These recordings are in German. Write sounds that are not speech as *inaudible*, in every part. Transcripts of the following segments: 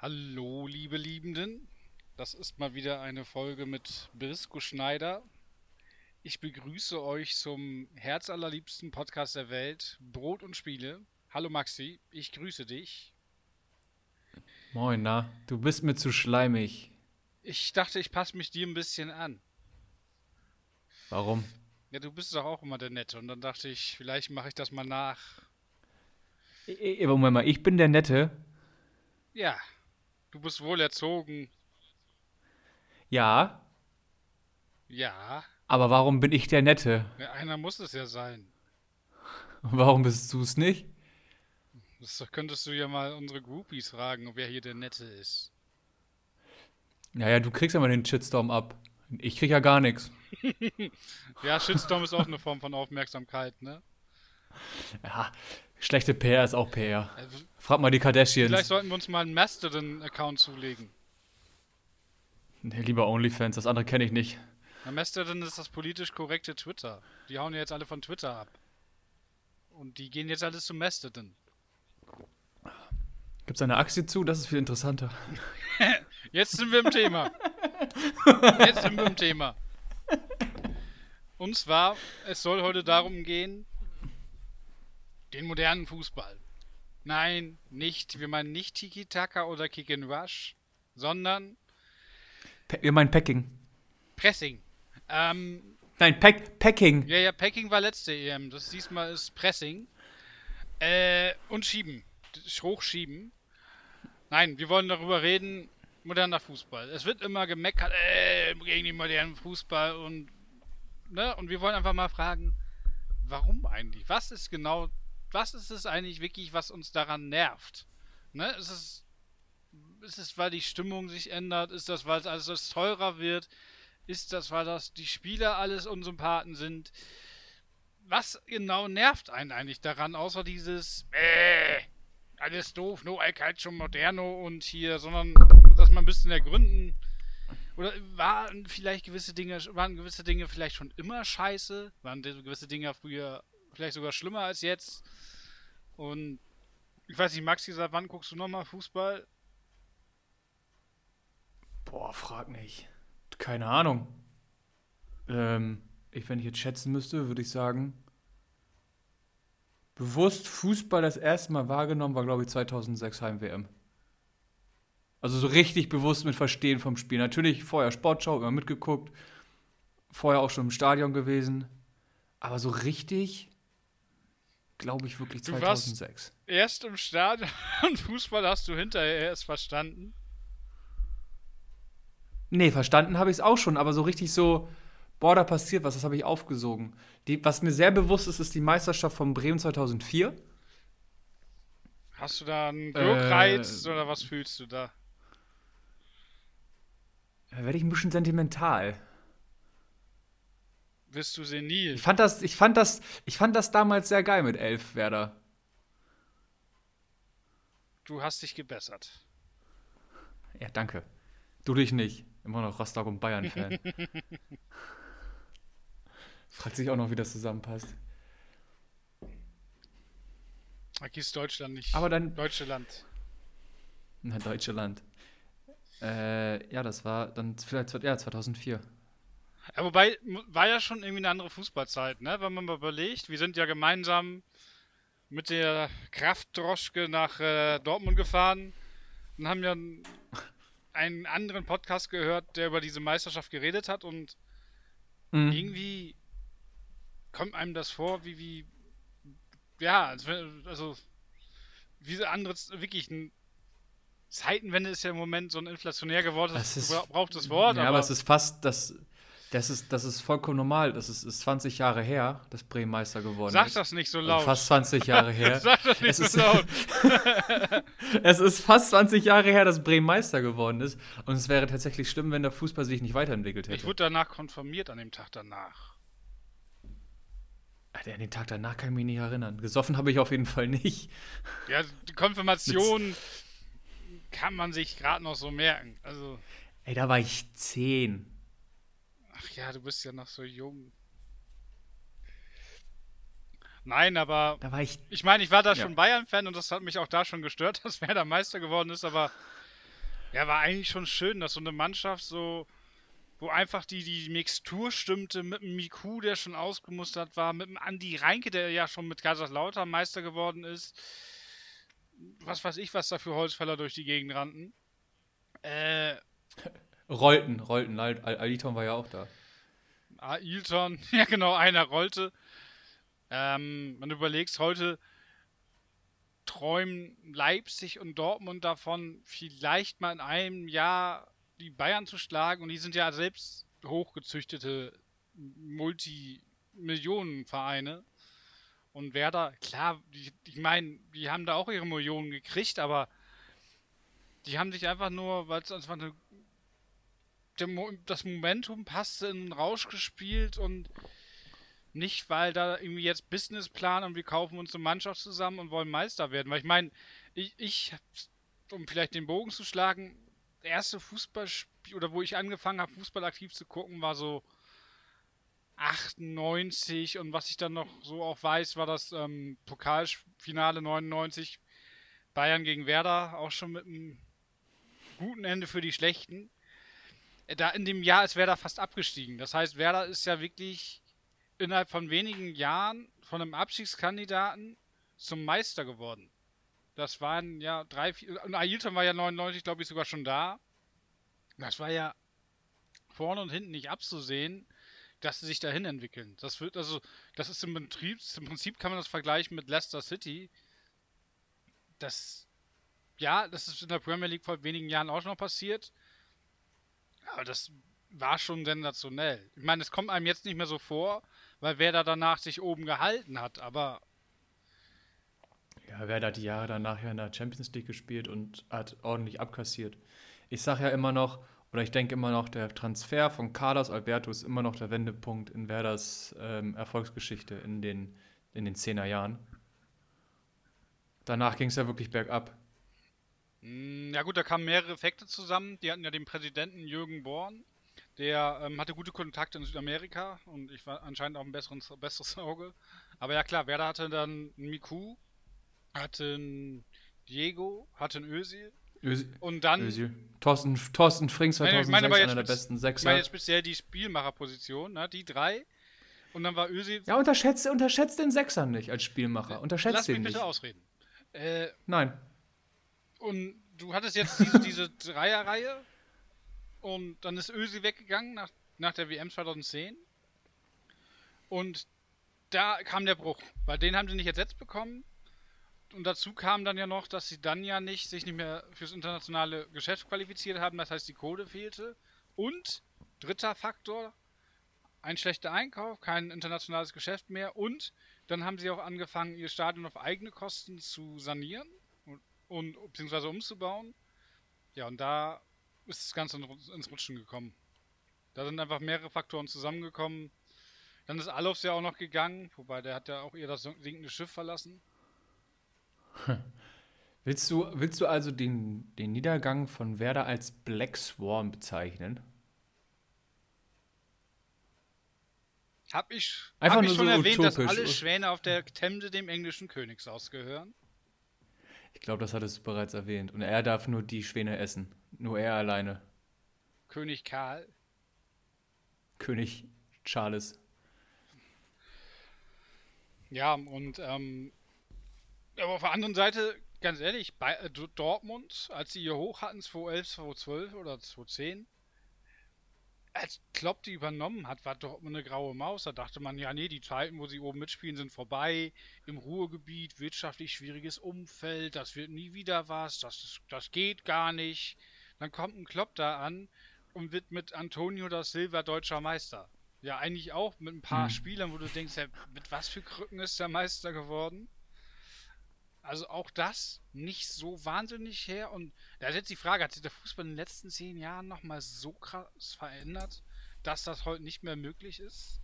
Hallo, liebe Liebenden. Das ist mal wieder eine Folge mit Brisco Schneider. Ich begrüße euch zum herzallerliebsten Podcast der Welt, Brot und Spiele. Hallo Maxi, ich grüße dich. Moin, na, du bist mir zu schleimig. Ich dachte, ich passe mich dir ein bisschen an. Warum? Ja, du bist doch auch immer der Nette und dann dachte ich, vielleicht mache ich das mal nach. Moment mal, ich bin der Nette. Ja, du bist wohl erzogen. Ja, Ja, aber warum bin ich der Nette? ja, einer muss es ja sein. *laughs* Warum bist du es nicht? Das könntest du ja mal unsere Groupies fragen, wer hier der Nette ist. Naja, du kriegst ja mal den Shitstorm ab. Ich krieg ja gar nichts. *laughs* Ja, Shitstorm ist auch eine Form von Aufmerksamkeit, ne? Ja, schlechte PR ist auch PR. Also, Frag mal die Kardashians. vielleicht sollten wir uns mal einen Mastodon-Account zulegen. Nee, lieber OnlyFans, das andere kenne ich nicht. Na, Mastodon ist das politisch korrekte Twitter. Die hauen ja jetzt alle von Twitter ab. Und die gehen jetzt alles zu Mastodon. Gibt's eine Aktie zu? Das ist viel interessanter. *laughs* Jetzt sind wir im Thema. Jetzt sind wir im Thema. Und zwar, es soll heute darum gehen, den modernen Fußball. Nein, nicht, wir meinen nicht Tiki-Taka oder Kick-and-Rush, sondern Pe wir meinen Packing. Pressing. Ähm, Nein, Pack Packing. ja, ja, Packing war letzte EM. Das diesmal ist Pressing. Äh, und Schieben. Hochschieben. Nein, wir wollen darüber reden, moderner Fußball. Es wird immer gemeckert, äh, gegen den modernen Fußball und, ne, und wir wollen einfach mal fragen, warum eigentlich? Was ist genau, was ist es eigentlich wirklich, was uns daran nervt? Ne, ist es, ist es, weil die Stimmung sich ändert? Ist das, weil es alles teurer wird? Ist das, weil das die Spieler alles Unsympathen sind? Was genau nervt einen eigentlich daran, außer dieses, äh, alles doof, no I schon moderno und hier, sondern dass man ein bisschen ergründen. Oder waren vielleicht gewisse Dinge, waren gewisse Dinge vielleicht schon immer scheiße? Waren gewisse Dinge früher vielleicht sogar schlimmer als jetzt? Und ich weiß nicht, Maxi, seit wann guckst du nochmal Fußball? Boah, frag nicht. Keine Ahnung. Ähm, ich, wenn ich jetzt schätzen müsste, würde ich sagen, bewusst Fußball das erste Mal wahrgenommen war, glaube ich, 2006 Heim-WM. Also so richtig bewusst mit Verstehen vom Spiel. Natürlich vorher Sportschau, immer mitgeguckt. Vorher auch schon im Stadion gewesen. Aber so richtig, glaube ich, wirklich Du warst- 2006. Erst im Stadion *laughs* und Fußball hast du hinterher erst verstanden. Nee, verstanden habe ich es auch schon, aber so richtig so, boah, da passiert was, das habe ich aufgesogen. Die, was mir sehr bewusst ist, ist die Meisterschaft von Bremen 2004. Hast du da einen Äh, Wirkreiz oder was fühlst du da? Da werde ich ein bisschen sentimental. Bist du senil? Ich fand das, ich fand das, ich fand das damals sehr geil mit Elf Werder. Du hast dich gebessert. Ja, danke. Du dich nicht. Immer noch Rostock und Bayern-Fan. *laughs* Fragt sich auch noch, wie das zusammenpasst. Ist Deutschland nicht. Aber dann, Deutsche Land. na, deutsche Land. Äh, ja, das war dann vielleicht, ja, 2004. Ja, wobei, war ja schon irgendwie eine andere Fußballzeit, ne? Wenn man mal überlegt, wir sind ja gemeinsam mit der Kraftdroschke nach äh, Dortmund gefahren und haben ja einen anderen Podcast gehört, der über diese Meisterschaft geredet hat und Mhm. irgendwie kommt einem das vor, wie, wie, ja, also, wie so andere, wirklich ein Zeitenwende ist ja im Moment so ein inflationär gewordenes, Das Wort, ja, aber, es ist fast, das, das, ist, das ist vollkommen normal. Das ist, ist 20 Jahre her, dass Bremen Meister geworden Sag ist. das nicht so Also laut. fast 20 Jahre her. *laughs* Sag das nicht Es so ist- laut. *laughs* es ist fast 20 Jahre her, dass Bremen Meister geworden ist. Und es wäre tatsächlich schlimm, wenn der Fußball sich nicht weiterentwickelt Ich hätte. wurde danach konfirmiert an dem Tag danach. Alter, an den Tag danach kann ich mich nicht erinnern. Gesoffen habe ich auf jeden Fall nicht. Ja, die Konfirmation kann man sich gerade noch so merken. Also, Ey, da war ich 10. ach ja, du bist ja noch so jung. Nein, aber Da war ich. ich meine, ich war da Ja. schon Bayern-Fan und das hat mich auch da schon gestört, *laughs* dass Werder Meister geworden ist, aber Ja, war eigentlich schon schön, dass so eine Mannschaft so, wo einfach die, die Mixtur stimmte, mit dem Miku, der schon ausgemustert war, mit dem Andi Reinke, der ja schon mit Kaiserslautern Meister geworden ist. Was weiß ich, was da für Holzfäller durch die Gegend rannten. Äh. *laughs* Rollten, rollten. Ailton war ja auch da. Ailton, *laughs* ja genau, einer rollte. Ähm, man überlegt heute, träumen Leipzig und Dortmund davon, vielleicht mal in einem Jahr die Bayern zu schlagen. Und die sind ja selbst hochgezüchtete Multimillionenvereine. Und Werder, klar, die, ich meine, die haben da auch ihre Millionen gekriegt, aber die haben sich einfach nur, weil es einfach eine, das Momentum passte in den Rausch gespielt und nicht, weil da irgendwie jetzt Businessplan und wir kaufen uns eine Mannschaft zusammen und wollen Meister werden. Weil ich meine, ich, ich, um vielleicht den Bogen zu schlagen, der erste Fußballspiel oder wo ich angefangen habe, Fußball aktiv zu gucken, war so 98 und was ich dann noch so auch weiß, war das ähm, Pokalfinale 99 Bayern gegen Werder, auch schon mit einem guten Ende für die Schlechten. Da in dem Jahr ist Werder fast abgestiegen. Das heißt, Werder ist ja wirklich innerhalb von wenigen Jahren von einem Abstiegskandidaten zum Meister geworden. Das waren ja drei, vier. Und Ailton war ja 99, glaube ich, sogar schon da. Das war ja vorne und hinten nicht abzusehen, dass sie sich dahin entwickeln. Das wird also, das ist im Prinzip, im Prinzip kann man das vergleichen mit Leicester City. Das, ja, das ist in der Premier League vor wenigen Jahren auch schon noch passiert. Aber das war schon sensationell. Ich meine, es kommt einem jetzt nicht mehr so vor, weil wer da danach sich oben gehalten hat, aber. Ja, wer da die Jahre danach ja in der Champions League gespielt und hat ordentlich abkassiert. Ich sage ja immer noch, oder ich denke immer noch, der Transfer von Carlos Alberto ist immer noch der Wendepunkt in Werders ähm, Erfolgsgeschichte in den, in den 10er Jahren. Danach ging es ja wirklich bergab. Hm, ja gut, da kamen mehrere Effekte zusammen. Die hatten ja den Präsidenten Jürgen Born, der ähm, hatte gute Kontakte in Südamerika und ich war anscheinend auch ein besseres, besseres *laughs* Auge. Aber ja klar, Werder hatte dann einen Miku, hatte einen Diego, hatte einen Özil. Özil. Und dann. Özil. Thorsten, Thorsten Frings 2006, meine, meine einer der besten Sechser. Ich meine jetzt speziell die Spielmacherposition, ne? die drei. Und dann war Özil. Ja, unterschätzt, unterschätzt den Sechser nicht als Spielmacher. Unterschätzt Lass den mich bitte ausreden. Äh, Nein. Und du hattest jetzt diese, diese Dreierreihe und dann ist Ösi weggegangen nach, nach der WM 2010. Und da kam der Bruch, weil den haben sie nicht ersetzt bekommen. Und dazu kam dann ja noch, dass sie dann ja nicht sich nicht mehr fürs internationale Geschäft qualifiziert haben, das heißt die Kohle fehlte. Und dritter Faktor, ein schlechter Einkauf, kein internationales Geschäft mehr und dann haben sie auch angefangen, ihr Stadion auf eigene Kosten zu sanieren und, beziehungsweise umzubauen. Ja, und da ist das Ganze ins Rutschen gekommen. Da sind einfach mehrere Faktoren zusammengekommen. Dann ist Alofs ja auch noch gegangen, wobei der hat ja auch eher das sinkende Schiff verlassen. *laughs* Willst du, willst du also den, den Niedergang von Werder als Black Swarm bezeichnen? Hab ich, Einfach hab ich schon so erwähnt, dass alle Schwäne auf der Themse dem englischen Königshaus gehören? Ich glaube, das hattest du bereits erwähnt. Und er darf nur die Schwäne essen. Nur er alleine. König Karl. König Charles. Ja, und ähm, aber auf der anderen Seite, ganz ehrlich, bei äh, Dortmund, als sie hier hoch hatten, 2011, 2012 oder 2010, als Klopp die übernommen hat, war Dortmund eine graue Maus. Da dachte man, ja, nee, die Zeiten, wo sie oben mitspielen, sind vorbei. Im Ruhrgebiet, wirtschaftlich schwieriges Umfeld, das wird nie wieder was, das, das geht gar nicht. Dann kommt ein Klopp da an und wird mit Antonio da Silva deutscher Meister. Ja, eigentlich auch mit ein paar hm. Spielern, wo du denkst, ja, mit was für Krücken ist der Meister geworden? Also auch das nicht so wahnsinnig her. Und da ist jetzt die Frage, hat sich der Fußball in den letzten zehn Jahren nochmal so krass verändert, dass das heute nicht mehr möglich ist?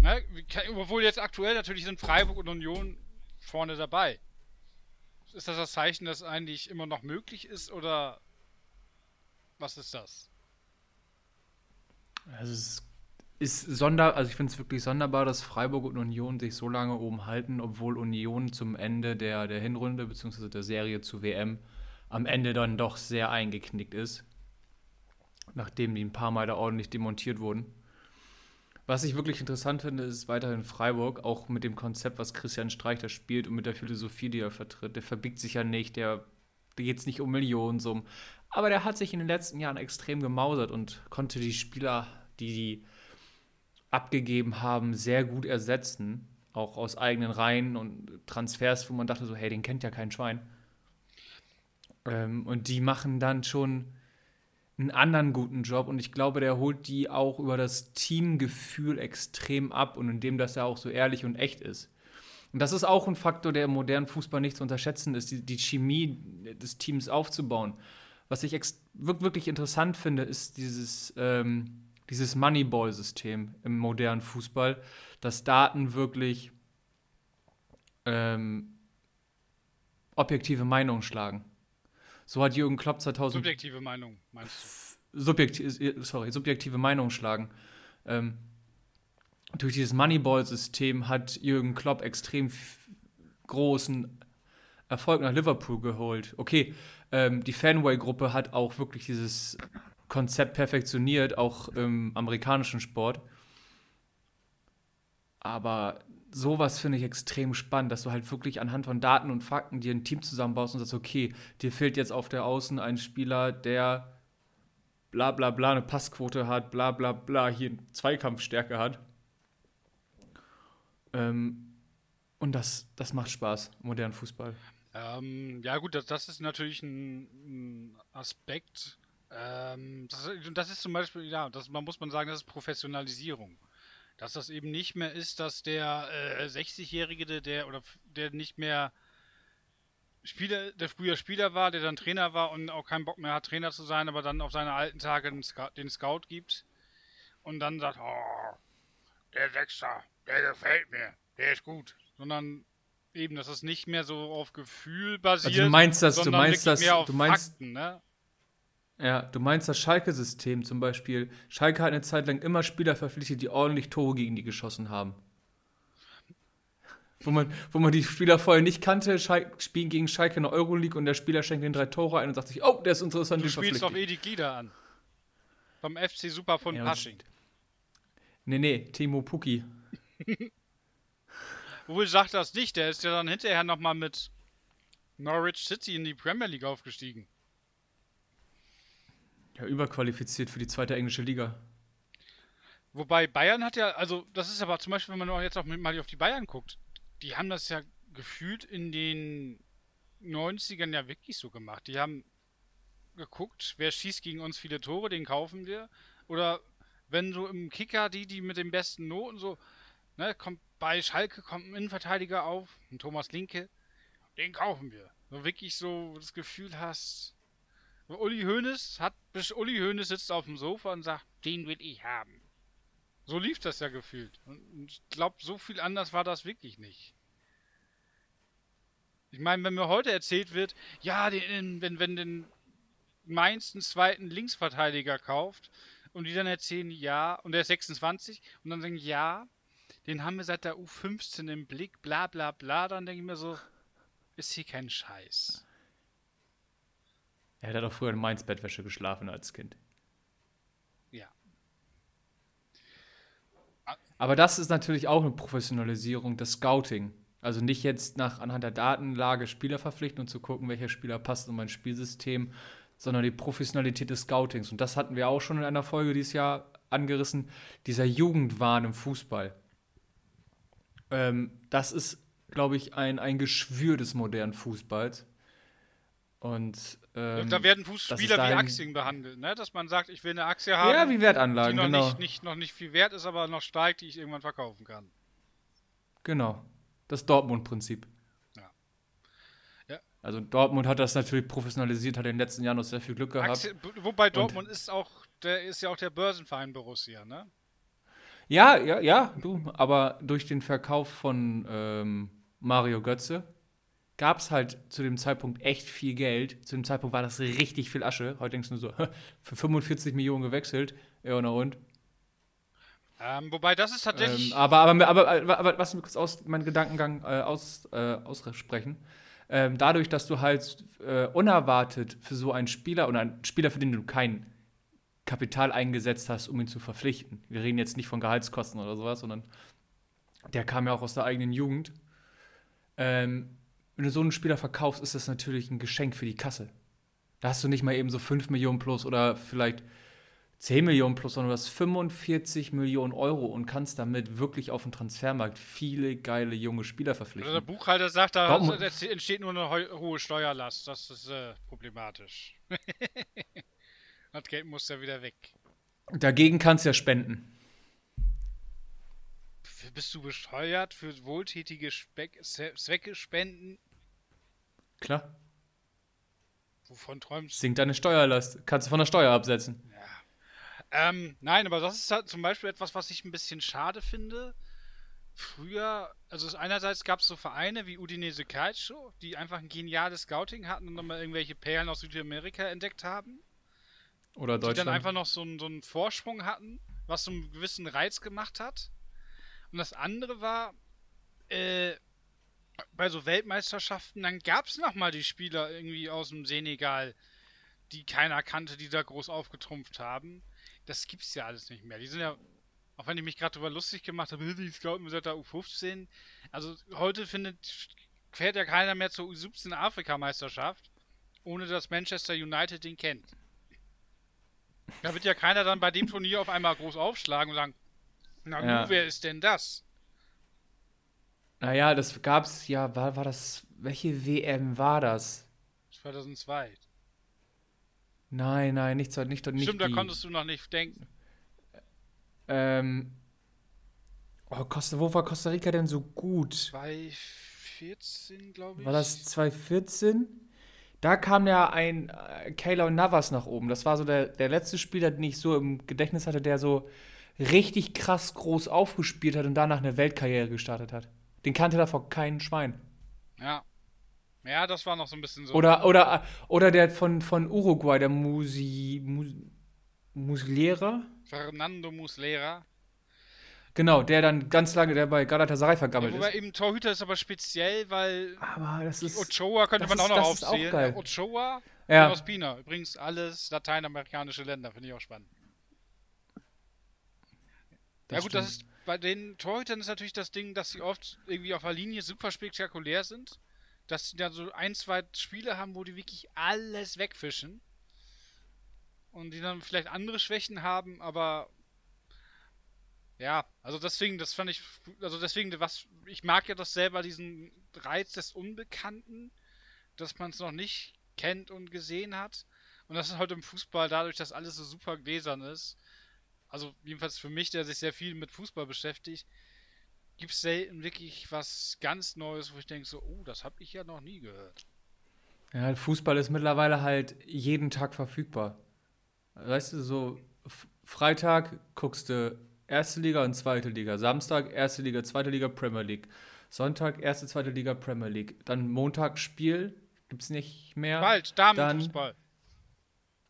Ne? Obwohl jetzt aktuell natürlich sind Freiburg und Union vorne dabei. Ist das das Zeichen, dass eigentlich immer noch möglich ist oder was ist das? Also es ist sonder, also ich finde es wirklich sonderbar, dass Freiburg und Union sich so lange oben halten, obwohl Union zum Ende der, der Hinrunde bzw. der Serie zu WM am Ende dann doch sehr eingeknickt ist, nachdem die ein paar Mal da ordentlich demontiert wurden. Was ich wirklich interessant finde, ist weiterhin Freiburg, auch mit dem Konzept, was Christian Streich da spielt und mit der Philosophie, die er vertritt. Der verbiegt sich ja nicht, der, der geht es nicht um Millionensummen. Aber der hat sich in den letzten Jahren extrem gemausert und konnte die Spieler, die die abgegeben haben, sehr gut ersetzen. Auch aus eigenen Reihen und Transfers, wo man dachte so, hey, den kennt ja kein Schwein. Ähm, und die machen dann schon einen anderen guten Job und ich glaube, der holt die auch über das Teamgefühl extrem ab und indem das ja auch so ehrlich und echt ist. Und das ist auch ein Faktor, der im modernen Fußball nicht zu unterschätzen ist, die, die Chemie des Teams aufzubauen. Was ich wirklich interessant finde, ist dieses, ähm, dieses Moneyball-System im modernen Fußball, dass Daten wirklich ähm, objektive Meinungen schlagen. So hat Jürgen Klopp 2000. Subjektive Meinung, meinst du? Subjektiv, sorry, subjektive Meinung schlagen. Ähm, durch dieses Moneyball-System hat Jürgen Klopp extrem großen Erfolg nach Liverpool geholt. Okay, ähm, die Fanway-Gruppe hat auch wirklich dieses Konzept perfektioniert, auch im amerikanischen Sport. Aber sowas finde ich extrem spannend, dass du halt wirklich anhand von Daten und Fakten dir ein Team zusammenbaust und sagst, okay, dir fehlt jetzt auf der Außen ein Spieler, der bla bla bla eine Passquote hat, bla bla bla hier eine Zweikampfstärke hat. Ähm, und das, das macht Spaß, modernen Fußball. Ähm, ja gut, das, das ist natürlich ein, ein Aspekt. Ähm, das, das, ist zum Beispiel, ja, das man muss man sagen, das ist Professionalisierung dass das eben nicht mehr ist, dass der äh, 60-Jährige, der oder der nicht mehr Spieler, der früher Spieler war, der dann Trainer war und auch keinen Bock mehr hat, Trainer zu sein, aber dann auf seine alten Tage den Scout, den Scout gibt und dann sagt, oh, der Sechster, der gefällt mir, der ist gut. Sondern eben, dass es nicht mehr so auf Gefühl basiert. Also du meinst das, du meinst das, du meinst, Fakten, ne? Ja, du meinst das Schalke-System zum Beispiel. Schalke hat eine Zeit lang immer Spieler verpflichtet, die ordentlich Tore gegen die geschossen haben. Wo man, wo man die Spieler vorher nicht kannte, Schalke, spielen gegen Schalke in der Euroleague und der Spieler schenkt den drei Tore ein und sagt sich, oh, der ist interessant, du spielst auf Edi Glieder an. Vom FC Super von ja, Pasching. Nee, nee, Timo Puki. *laughs* Wohl sagt das nicht, der ist ja dann hinterher nochmal mit Norwich City in die Premier League aufgestiegen. Ja, überqualifiziert für die zweite englische Liga. Wobei Bayern hat ja, also das ist aber zum Beispiel, wenn man jetzt auch mal auf die Bayern guckt, die haben das ja gefühlt in den 90ern ja wirklich so gemacht. Die haben geguckt, wer schießt gegen uns viele Tore, den kaufen wir. Oder wenn so im Kicker die, die mit den besten Noten so, ne, kommt bei Schalke kommt ein Innenverteidiger auf, ein Thomas Linke, den kaufen wir. So wirklich so das Gefühl hast, Uli Hoeneß hat, Uli Hoeneß sitzt auf dem Sofa und sagt, den will ich haben. So lief das ja gefühlt. Und ich glaube, so viel anders war das wirklich nicht. Ich meine, wenn mir heute erzählt wird, ja, den, wenn, wenn den Mainz einen zweiten Linksverteidiger kauft und die dann erzählen, ja, und der ist 26 und dann sagen, ja, den haben wir seit der U15 im Blick, bla bla bla, dann denke ich mir so, ist hier kein Scheiß. Er hat doch früher in Mainz Bettwäsche geschlafen als Kind. Ja. Aber das ist natürlich auch eine Professionalisierung des Scouting. Also nicht jetzt nach anhand der Datenlage Spieler verpflichten und zu gucken, welcher Spieler passt in mein Spielsystem, sondern die Professionalität des Scoutings. Und das hatten wir auch schon in einer Folge dieses Jahr angerissen, dieser Jugendwahn im Fußball. Ähm, das ist, glaube ich, ein, ein Geschwür des modernen Fußballs. Und ähm, da werden Fußspieler wie Aktien behandelt, ne? Dass man sagt, ich will eine Aktie haben, ja, wie Wertanlagen, die noch, genau. nicht, nicht, noch nicht viel wert ist, aber noch steigt, die ich irgendwann verkaufen kann. Genau. Das Dortmund-Prinzip. Ja. ja. Also Dortmund hat das natürlich professionalisiert, hat in den letzten Jahren noch sehr viel Glück gehabt. Aktie, wobei Dortmund Und ist auch, der ist ja auch der Börsenverein Borussia, ne? Ja, ja, ja, du, aber durch den Verkauf von ähm, Mario Götze gab es halt zu dem Zeitpunkt echt viel Geld. Zu dem Zeitpunkt war das richtig viel Asche. Heute denkst du nur so, für 45 Millionen gewechselt. Ja, na und? Ähm, wobei das ist tatsächlich. Ähm, aber, aber, aber, aber, aber, lass mich kurz aus, meinen Gedankengang äh, aus, äh, aussprechen. ähm, dadurch, dass du halt äh, unerwartet für so einen Spieler oder einen Spieler, für den du kein Kapital eingesetzt hast, um ihn zu verpflichten. Wir reden jetzt nicht von Gehaltskosten oder sowas, sondern der kam ja auch aus der eigenen Jugend. Ähm, wenn du so einen Spieler verkaufst, ist das natürlich ein Geschenk für die Kasse. Da hast du nicht mal eben so 5 Millionen plus oder vielleicht 10 Millionen plus, sondern du hast 45 Millionen Euro und kannst damit wirklich auf dem Transfermarkt viele geile junge Spieler verpflichten. Also der Buchhalter sagt, da entsteht nur eine hohe Steuerlast. Das ist äh, problematisch. *laughs* das Geld muss ja wieder weg. Dagegen kannst du ja spenden. Bist du besteuert für wohltätige Speck Zwecke spenden? Klar. Wovon träumst du? Sinkt deine Steuerlast. Kannst du von der Steuer absetzen. Ja. Ähm, nein, aber das ist halt zum Beispiel etwas, was ich ein bisschen schade finde. Früher, also einerseits gab es so Vereine wie Udinese Calcio, die einfach ein geniales Scouting hatten und nochmal irgendwelche Perlen aus Südamerika entdeckt haben. Oder Deutschland. Die dann einfach noch so, so einen Vorsprung hatten, was so einen gewissen Reiz gemacht hat. Und das andere war, äh, bei so Weltmeisterschaften, dann gab es nochmal die Spieler irgendwie aus dem Senegal, die keiner kannte, die da groß aufgetrumpft haben. Das gibt's ja alles nicht mehr. Die sind ja, auch wenn ich mich gerade darüber lustig gemacht habe, *laughs* die scouten seit der U15. Also heute findet, fährt ja keiner mehr zur U17 Afrikameisterschaft, ohne dass Manchester United den kennt. Da wird ja keiner dann bei dem Turnier auf einmal groß aufschlagen und sagen, na ja. wer ist denn das? Naja, das gab's ja, war, war das, welche WM war das? 2002. Nein, nein, nicht, nicht, nicht Stimmt, die. da konntest du noch nicht denken. Ähm, oh, Costa, wo war Costa Rica denn so gut? 2014, glaube ich. War das 2014? Da kam ja ein äh, Kayla Navas nach oben. Das war so der, der letzte Spieler, den ich so im Gedächtnis hatte, der so richtig krass groß aufgespielt hat und danach eine Weltkarriere gestartet hat. Den kannte davor kein Schwein. Ja. Ja, das war noch so ein bisschen so. Oder, oder, oder der von, von Uruguay, der Musi, Mus, Muslera? Fernando Muslera. Genau, der dann ganz lange der bei Galatasaray vergammelt ja, wobei ist. eben Torhüter ist aber speziell, weil aber das ist, Ochoa könnte man ist, auch noch aufzählen. Auch geil. Ochoa ja. und Ospina. Übrigens alles lateinamerikanische Länder, finde ich auch spannend. Das ja gut, stimmt. das ist bei den Torhütern ist natürlich das Ding, dass sie oft irgendwie auf der Linie super spektakulär sind. Dass sie dann so ein, zwei Spiele haben, wo die wirklich alles wegfischen. Und die dann vielleicht andere Schwächen haben, aber ja, also deswegen, das fand ich, also deswegen, was, ich mag ja das selber, diesen Reiz des Unbekannten, dass man es noch nicht kennt und gesehen hat. Und das ist heute im Fußball, dadurch, dass alles so super gläsern ist, also jedenfalls für mich, der sich sehr viel mit Fußball beschäftigt, gibt es selten wirklich was ganz Neues, wo ich denke so, oh, das habe ich ja noch nie gehört. Ja, Fußball ist mittlerweile halt jeden Tag verfügbar. Weißt du, so Freitag guckst du erste Liga und zweite Liga, Samstag erste Liga, zweite Liga, Premier League, Sonntag erste, zweite Liga, Premier League, dann Montag Spiel, gibt's nicht mehr. Bald Damenfußball.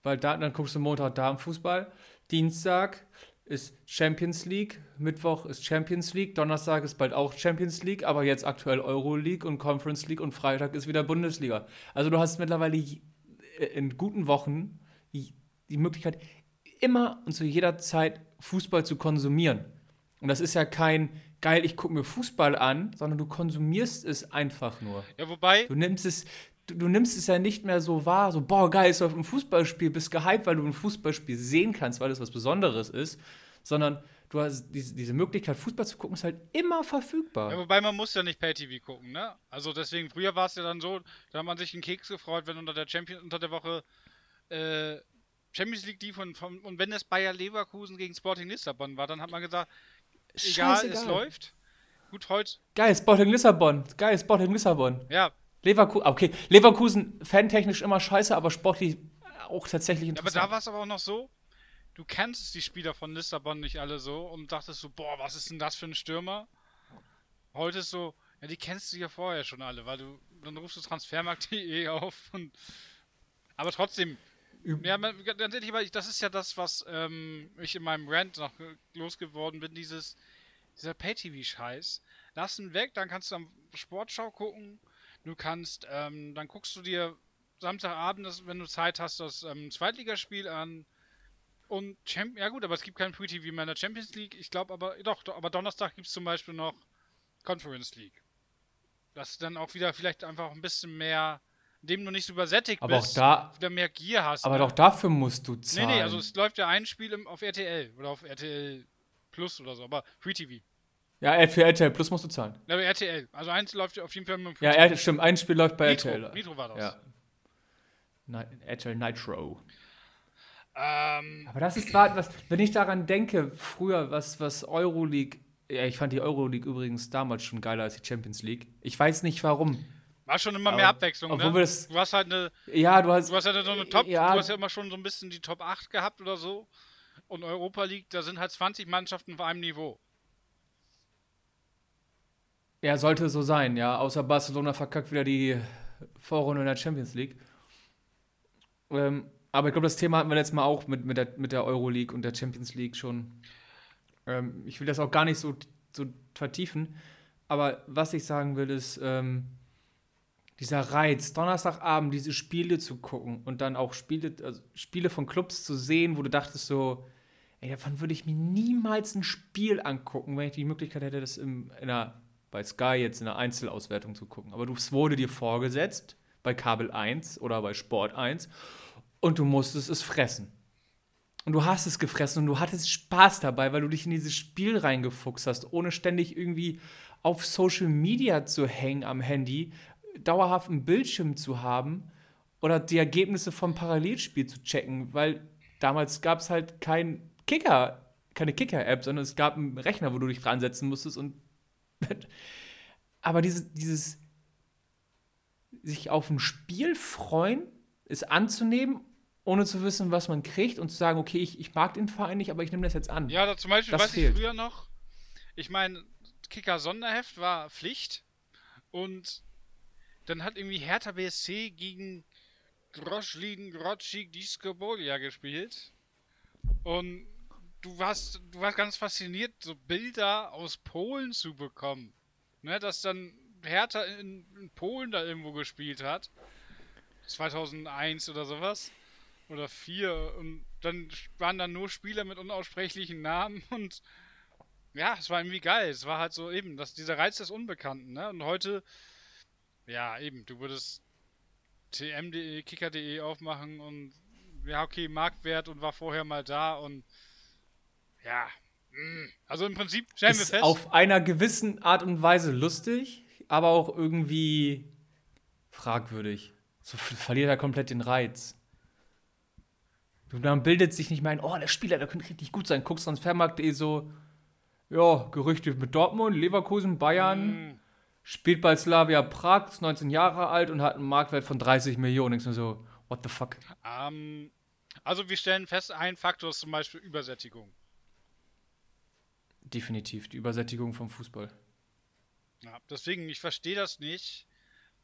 Bald da, dann guckst du Montag Damenfußball, Dienstag ist Champions League, Mittwoch ist Champions League, Donnerstag ist bald auch Champions League, aber jetzt aktuell Euro League und Conference League und Freitag ist wieder Bundesliga. Also du hast mittlerweile in guten Wochen die Möglichkeit, immer und zu jeder Zeit Fußball zu konsumieren. Und das ist ja kein geil, ich gucke mir Fußball an, sondern du konsumierst es einfach nur. Ja, wobei. Du nimmst es, du, du, nimmst es ja nicht mehr so wahr, so, boah, geil, ist auf ein Fußballspiel, bist gehypt, weil du ein Fußballspiel sehen kannst, weil es was Besonderes ist, sondern du hast diese, diese Möglichkeit, Fußball zu gucken, ist halt immer verfügbar. Ja, wobei man muss ja nicht Pay-TV gucken, ne? Also deswegen, früher war es ja dann so, da hat man sich einen Keks gefreut, wenn unter der Champion, unter der Woche äh, Champions League die von, von, und wenn es Bayer Leverkusen gegen Sporting Lissabon war, dann hat man gesagt, egal, Scheißegal. es läuft. Gut, heute. Geil, Sporting Lissabon. Geil, Sporting Lissabon. Ja, Leverkusen, okay, Leverkusen fantechnisch immer scheiße, aber sportlich auch tatsächlich interessant. Ja, aber da war es aber auch noch so, du kennst die Spieler von Lissabon nicht alle so und dachtest so, boah, was ist denn das für ein Stürmer? Heute ist so, ja, die kennst du ja vorher schon alle, weil du, dann rufst du Transfermarkt.de *laughs* auf und, aber trotzdem, ja, ganz ehrlich, das ist ja das, was ähm, ich in meinem Rant noch losgeworden bin, dieses, dieser Pay-TV-Scheiß. Lass ihn weg, dann kannst du am Sportschau gucken, Du kannst, ähm, dann guckst du dir Samstagabend, das, wenn du Zeit hast, das ähm, Zweitligaspiel an. Und Champ ja gut, aber es gibt kein Free TV mehr in der Champions League. Ich glaube aber, doch, doch, aber Donnerstag gibt es zum Beispiel noch Conference League. Dass du dann auch wieder vielleicht einfach ein bisschen mehr, indem du nicht so übersättigt aber bist, auch da, wieder mehr Gier hast. aber ne? doch dafür musst du zahlen. Nee, nee, also es läuft ja ein Spiel im, auf RTL oder auf RTL Plus oder so, aber Free TV. Ja, für RTL Plus musst du zahlen. Ja, aber RTL. Also eins läuft auf jeden Fall mit Ja, er, stimmt, ein Spiel läuft bei Nitro, RTL. Nitro war das. Ja. Ni RTL Nitro. Ähm, Aber das ist was, wenn ich daran denke, früher, was, was Euroleague, ja, ich fand die Euroleague übrigens damals schon geiler als die Champions League. Ich weiß nicht warum. war schon immer Aber- mehr Abwechslung, obwohl ne? wir das- Du hast halt eine, Ja, du hast. du hast ja so eine Top, Ja. du hast ja immer schon so ein bisschen die Top 8 gehabt oder so. Und Europa League, da sind halt 20 Mannschaften auf einem Niveau. Ja, sollte so sein, ja. Außer Barcelona verkackt wieder die Vorrunde in der Champions League. Ähm, aber ich glaube, das Thema hatten wir letztes Mal auch mit, mit, der, mit der Euroleague und der Champions League schon. Ähm, ich will das auch gar nicht so, so vertiefen. Aber was ich sagen will, ist, ähm, dieser Reiz, Donnerstagabend diese Spiele zu gucken und dann auch Spiele, also Spiele von Clubs zu sehen, wo du dachtest so, ey, davon würde ich mir niemals ein Spiel angucken, wenn ich die Möglichkeit hätte, das im, in einer, bei Sky jetzt in einer Einzelauswertung zu gucken. Aber es wurde dir vorgesetzt, bei Kabel 1 oder bei Sport 1, und du musstest es fressen. Und du hast es gefressen und du hattest Spaß dabei, weil du dich in dieses Spiel reingefuchst hast, ohne ständig irgendwie auf Social Media zu hängen am Handy, dauerhaft einen Bildschirm zu haben oder die Ergebnisse vom Parallelspiel zu checken, weil damals gab es halt kein Kicker, keine Kicker-App, sondern es gab einen Rechner, wo du dich dran setzen musstest und aber dieses, dieses sich auf ein Spiel freuen, es anzunehmen, ohne zu wissen, was man kriegt und zu sagen, okay, ich, ich mag den Verein nicht, aber ich nehme das jetzt an. Ja, zum Beispiel Das weiß fehlt. ich früher noch, ich meine, Kicker Sonderheft war Pflicht und dann hat irgendwie Hertha BSC gegen Groschlin Grocik Diskobolia gespielt und du warst, du warst ganz fasziniert, so Bilder aus Polen zu bekommen. Ne, dass dann Hertha in, in Polen da irgendwo gespielt hat. 2001 oder sowas. Oder 4. Und dann waren dann nur Spieler mit unaussprechlichen Namen *laughs* und ja, es war irgendwie geil. Es war halt so eben, dass dieser Reiz des Unbekannten, ne? Und heute, ja, eben, du würdest tm.de, kicker.de aufmachen und ja, okay, Marktwert und war vorher mal da und ja, mh. also im Prinzip stellen wir ist fest. auf einer gewissen Art und Weise lustig, aber auch irgendwie fragwürdig. So verliert er komplett den Reiz. Du, dann bildet sich nicht mehr ein, oh, der Spieler, der könnte richtig gut sein. Guckst Transfermarkt.de so, ja, Gerüchte mit Dortmund, Leverkusen, Bayern, mh, spielt bei Slavia Prag, ist 19 Jahre alt und hat einen Marktwert von 30 Millionen. Du so, what the fuck? ähm, also wir stellen fest, ein Faktor ist zum Beispiel Übersättigung. Definitiv, die Übersättigung vom Fußball. Ja, deswegen, ich verstehe das nicht.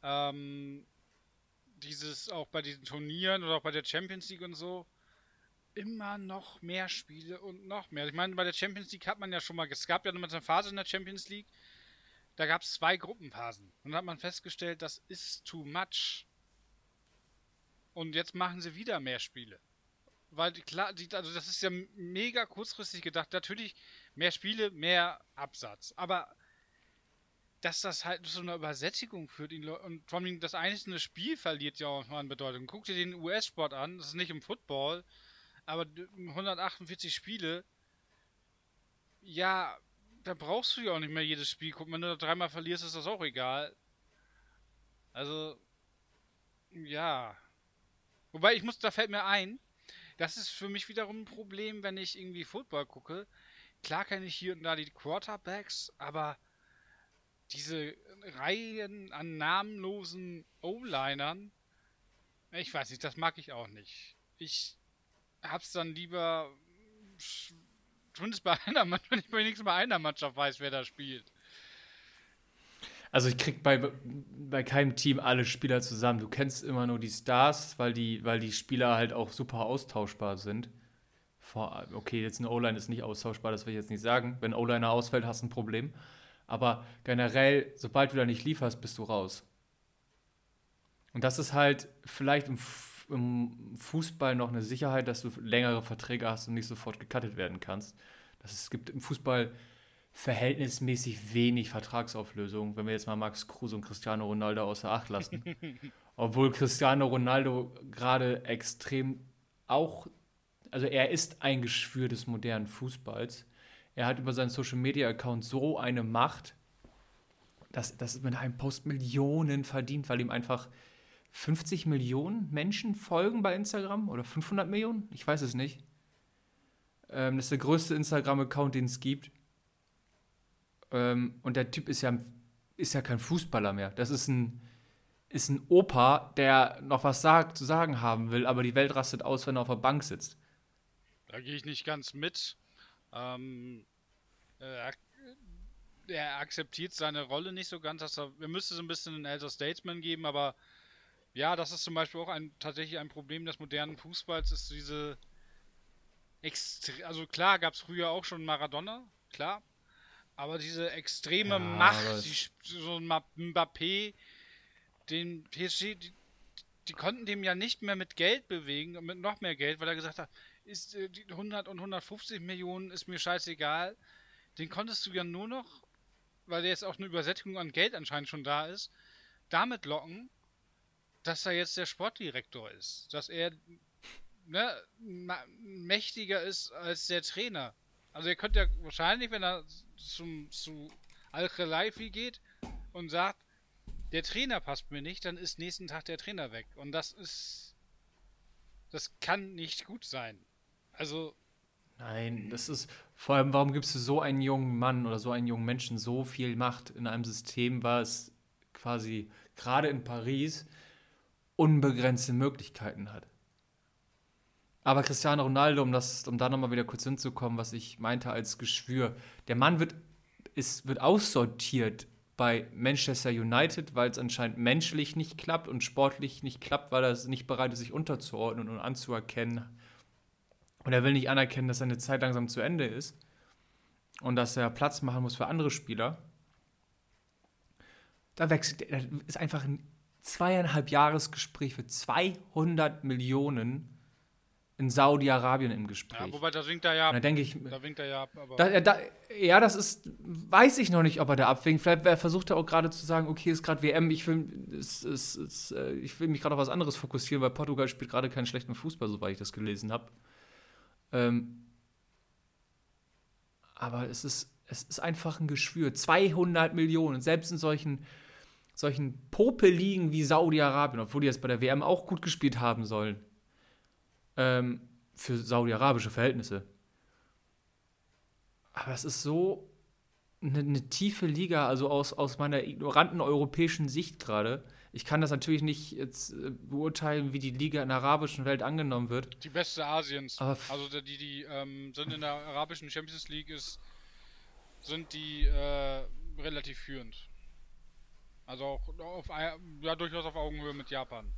Ähm, dieses auch bei diesen Turnieren oder auch bei der Champions League und so immer noch mehr Spiele und noch mehr. Ich meine, bei der Champions League hat man ja schon mal, es gab ja noch mal eine Phase in der Champions League, da gab es zwei Gruppenphasen. Und dann hat man festgestellt, das ist too much. Und jetzt machen sie wieder mehr Spiele. Weil klar, die, also das ist ja mega kurzfristig gedacht. Natürlich mehr Spiele, mehr Absatz. Aber dass das halt zu einer Übersättigung führt und vor allem das einzelne Spiel verliert ja auch mal an Bedeutung. Guck dir den US-Sport an, das ist nicht im Football, aber d- 148 Spiele, ja, da brauchst du ja auch nicht mehr jedes Spiel gucken. Wenn du da dreimal verlierst, ist das auch egal. Also, ja. Wobei ich muss, da fällt mir ein, das ist für mich wiederum ein Problem, wenn ich irgendwie Football gucke. Klar kenne ich hier und da die Quarterbacks, aber diese Reihen an namenlosen O-Linern, ich weiß nicht, das mag ich auch nicht. Ich hab's dann lieber, zumindest bei *laughs* einer Mannschaft, wenn ich wenigstens bei einer Mannschaft weiß, wer da spielt. Also ich krieg bei, bei keinem Team alle Spieler zusammen. Du kennst immer nur die Stars, weil die, weil die Spieler halt auch super austauschbar sind. Vor, okay, jetzt ein O-Line ist nicht austauschbar, das will ich jetzt nicht sagen. Wenn O-Liner ausfällt, hast du ein Problem. Aber generell, sobald du da nicht lieferst, bist du raus. Und das ist halt vielleicht im, im, Fußball noch eine Sicherheit, dass du längere Verträge hast und nicht sofort gecuttet werden kannst. Das ist, es gibt im Fußball verhältnismäßig wenig Vertragsauflösung, wenn wir jetzt mal Max Kruse und Cristiano Ronaldo außer Acht lassen. *laughs* Obwohl Cristiano Ronaldo gerade extrem auch, also er ist ein Geschwür des modernen Fußballs. Er hat über seinen Social Media Account so eine Macht, dass das mit einem Post Millionen verdient, weil ihm einfach 50 Millionen Menschen folgen bei Instagram oder 500 Millionen, ich weiß es nicht. Ähm, das ist der größte Instagram-Account, den es gibt. Ähm, und der Typ ist ja, ist ja kein Fußballer mehr. Das ist ein, ist ein Opa, der noch was sagt, zu sagen haben will, aber die Welt rastet aus, wenn er auf der Bank sitzt. Da gehe ich nicht ganz mit. Ähm, äh, er akzeptiert seine Rolle nicht so ganz. Dass er, er müsste so ein bisschen einen Elder Statesman geben, aber ja, das ist zum Beispiel auch ein, tatsächlich ein Problem des modernen Fußballs, ist diese Extre also klar gab es früher auch schon Maradona, klar, aber diese extreme ja, Macht, die, so ein Mbappé, den PSG, die, die, konnten dem ja nicht mehr mit Geld bewegen, mit noch mehr Geld, weil er gesagt hat, ist äh, 100 und 150 Millionen ist mir scheißegal. Den konntest du ja nur noch, weil jetzt auch eine Übersättigung an Geld anscheinend schon da ist, damit locken, dass er jetzt der Sportdirektor ist, dass er ne, mächtiger ist als der Trainer. Also er könnte ja wahrscheinlich, wenn er zum, zu Al-Khalifi geht und sagt, der Trainer passt mir nicht, dann ist nächsten Tag der Trainer weg. Und das ist. Das kann nicht gut sein. Also. Nein, das ist. Vor allem, warum gibst du so einen jungen Mann oder so einen jungen Menschen so viel Macht in einem System, was quasi gerade in Paris unbegrenzte Möglichkeiten hat? Aber Cristiano Ronaldo, um, das, um da nochmal wieder kurz hinzukommen, was ich meinte als Geschwür, der Mann wird, ist, wird aussortiert bei Manchester United, weil es anscheinend menschlich nicht klappt und sportlich nicht klappt, weil er nicht bereit ist, sich unterzuordnen und anzuerkennen. Und er will nicht anerkennen, dass seine Zeit langsam zu Ende ist und dass er Platz machen muss für andere Spieler. Da wechselt, da ist einfach ein zweieinhalb Jahresgespräch für 200 Millionen in Saudi-Arabien im Gespräch. Ja, wobei da winkt er ja ab. Da denke ich, da winkt er ja ab. Da, da, ja, das ist, weiß ich noch nicht, ob er da abwinkt. Vielleicht versucht er auch gerade zu sagen, okay, ist gerade WM, ich will, ist, ist, ist, äh, ich will mich gerade auf was anderes fokussieren, weil Portugal spielt gerade keinen schlechten Fußball, soweit ich das gelesen habe. Ähm, aber es ist, es ist einfach ein Geschwür. 200 Millionen, selbst in solchen, solchen Popeligen wie Saudi-Arabien, obwohl die jetzt bei der WM auch gut gespielt haben sollen ähm, für saudi-arabische Verhältnisse. Aber es ist so eine, eine, tiefe Liga, also aus, aus meiner ignoranten europäischen Sicht gerade. Ich kann das natürlich nicht jetzt äh, beurteilen, wie die Liga in der arabischen Welt angenommen wird. Die beste Asiens. Aber also die, die ähm, sind in der arabischen Champions League ist, sind die äh, relativ führend. Also auch auf, ja, durchaus auf Augenhöhe mit Japan.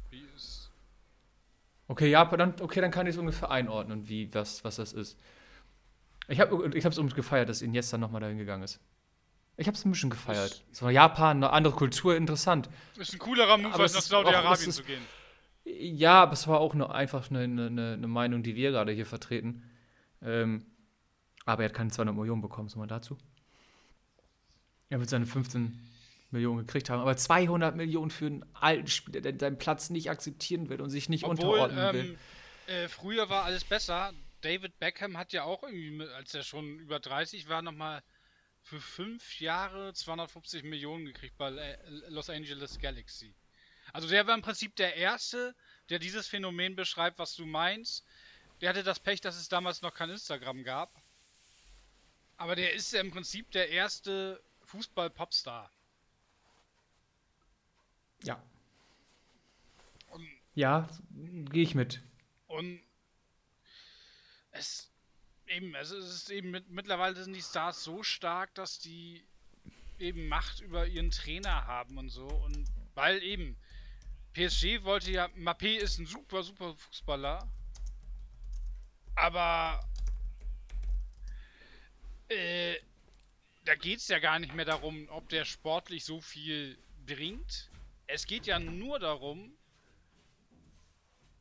Okay, ja, dann, okay, dann kann ich es ungefähr einordnen, wie, was, was das ist. Ich habe es ich gefeiert, dass Iniesta nochmal dahin gegangen ist. Ich habe es ein bisschen gefeiert. So Japan, eine andere Kultur, interessant. Ist ein coolerer Move, als nach Saudi-Arabien zu gehen. Ja, aber es war auch nur einfach eine, eine, eine Meinung, die wir gerade hier vertreten. Ähm, aber er hat keine 200 Millionen bekommen, so mal dazu. Er wird seine 15 Millionen gekriegt haben, aber 200 Millionen für einen alten Spieler, der seinen Platz nicht akzeptieren will und sich nicht Obwohl, unterordnen will. Ähm, äh, früher war alles besser. David Beckham hat ja auch irgendwie, als er schon über 30 war, nochmal für fünf Jahre 250 Millionen gekriegt bei Los Angeles Galaxy. Also der war im Prinzip der Erste, der dieses Phänomen beschreibt, was du meinst. Der hatte das Pech, dass es damals noch kein Instagram gab. Aber der ist ja im Prinzip der erste Fußball-Popstar. Ja. Und ja, gehe ich mit. Und es eben, also es ist eben mit, mittlerweile sind die Stars so stark, dass die eben Macht über ihren Trainer haben und so. Und weil eben PSG wollte ja, Mappé ist ein super, super Fußballer, aber äh, da geht es ja gar nicht mehr darum, ob der sportlich so viel bringt, es geht ja nur darum,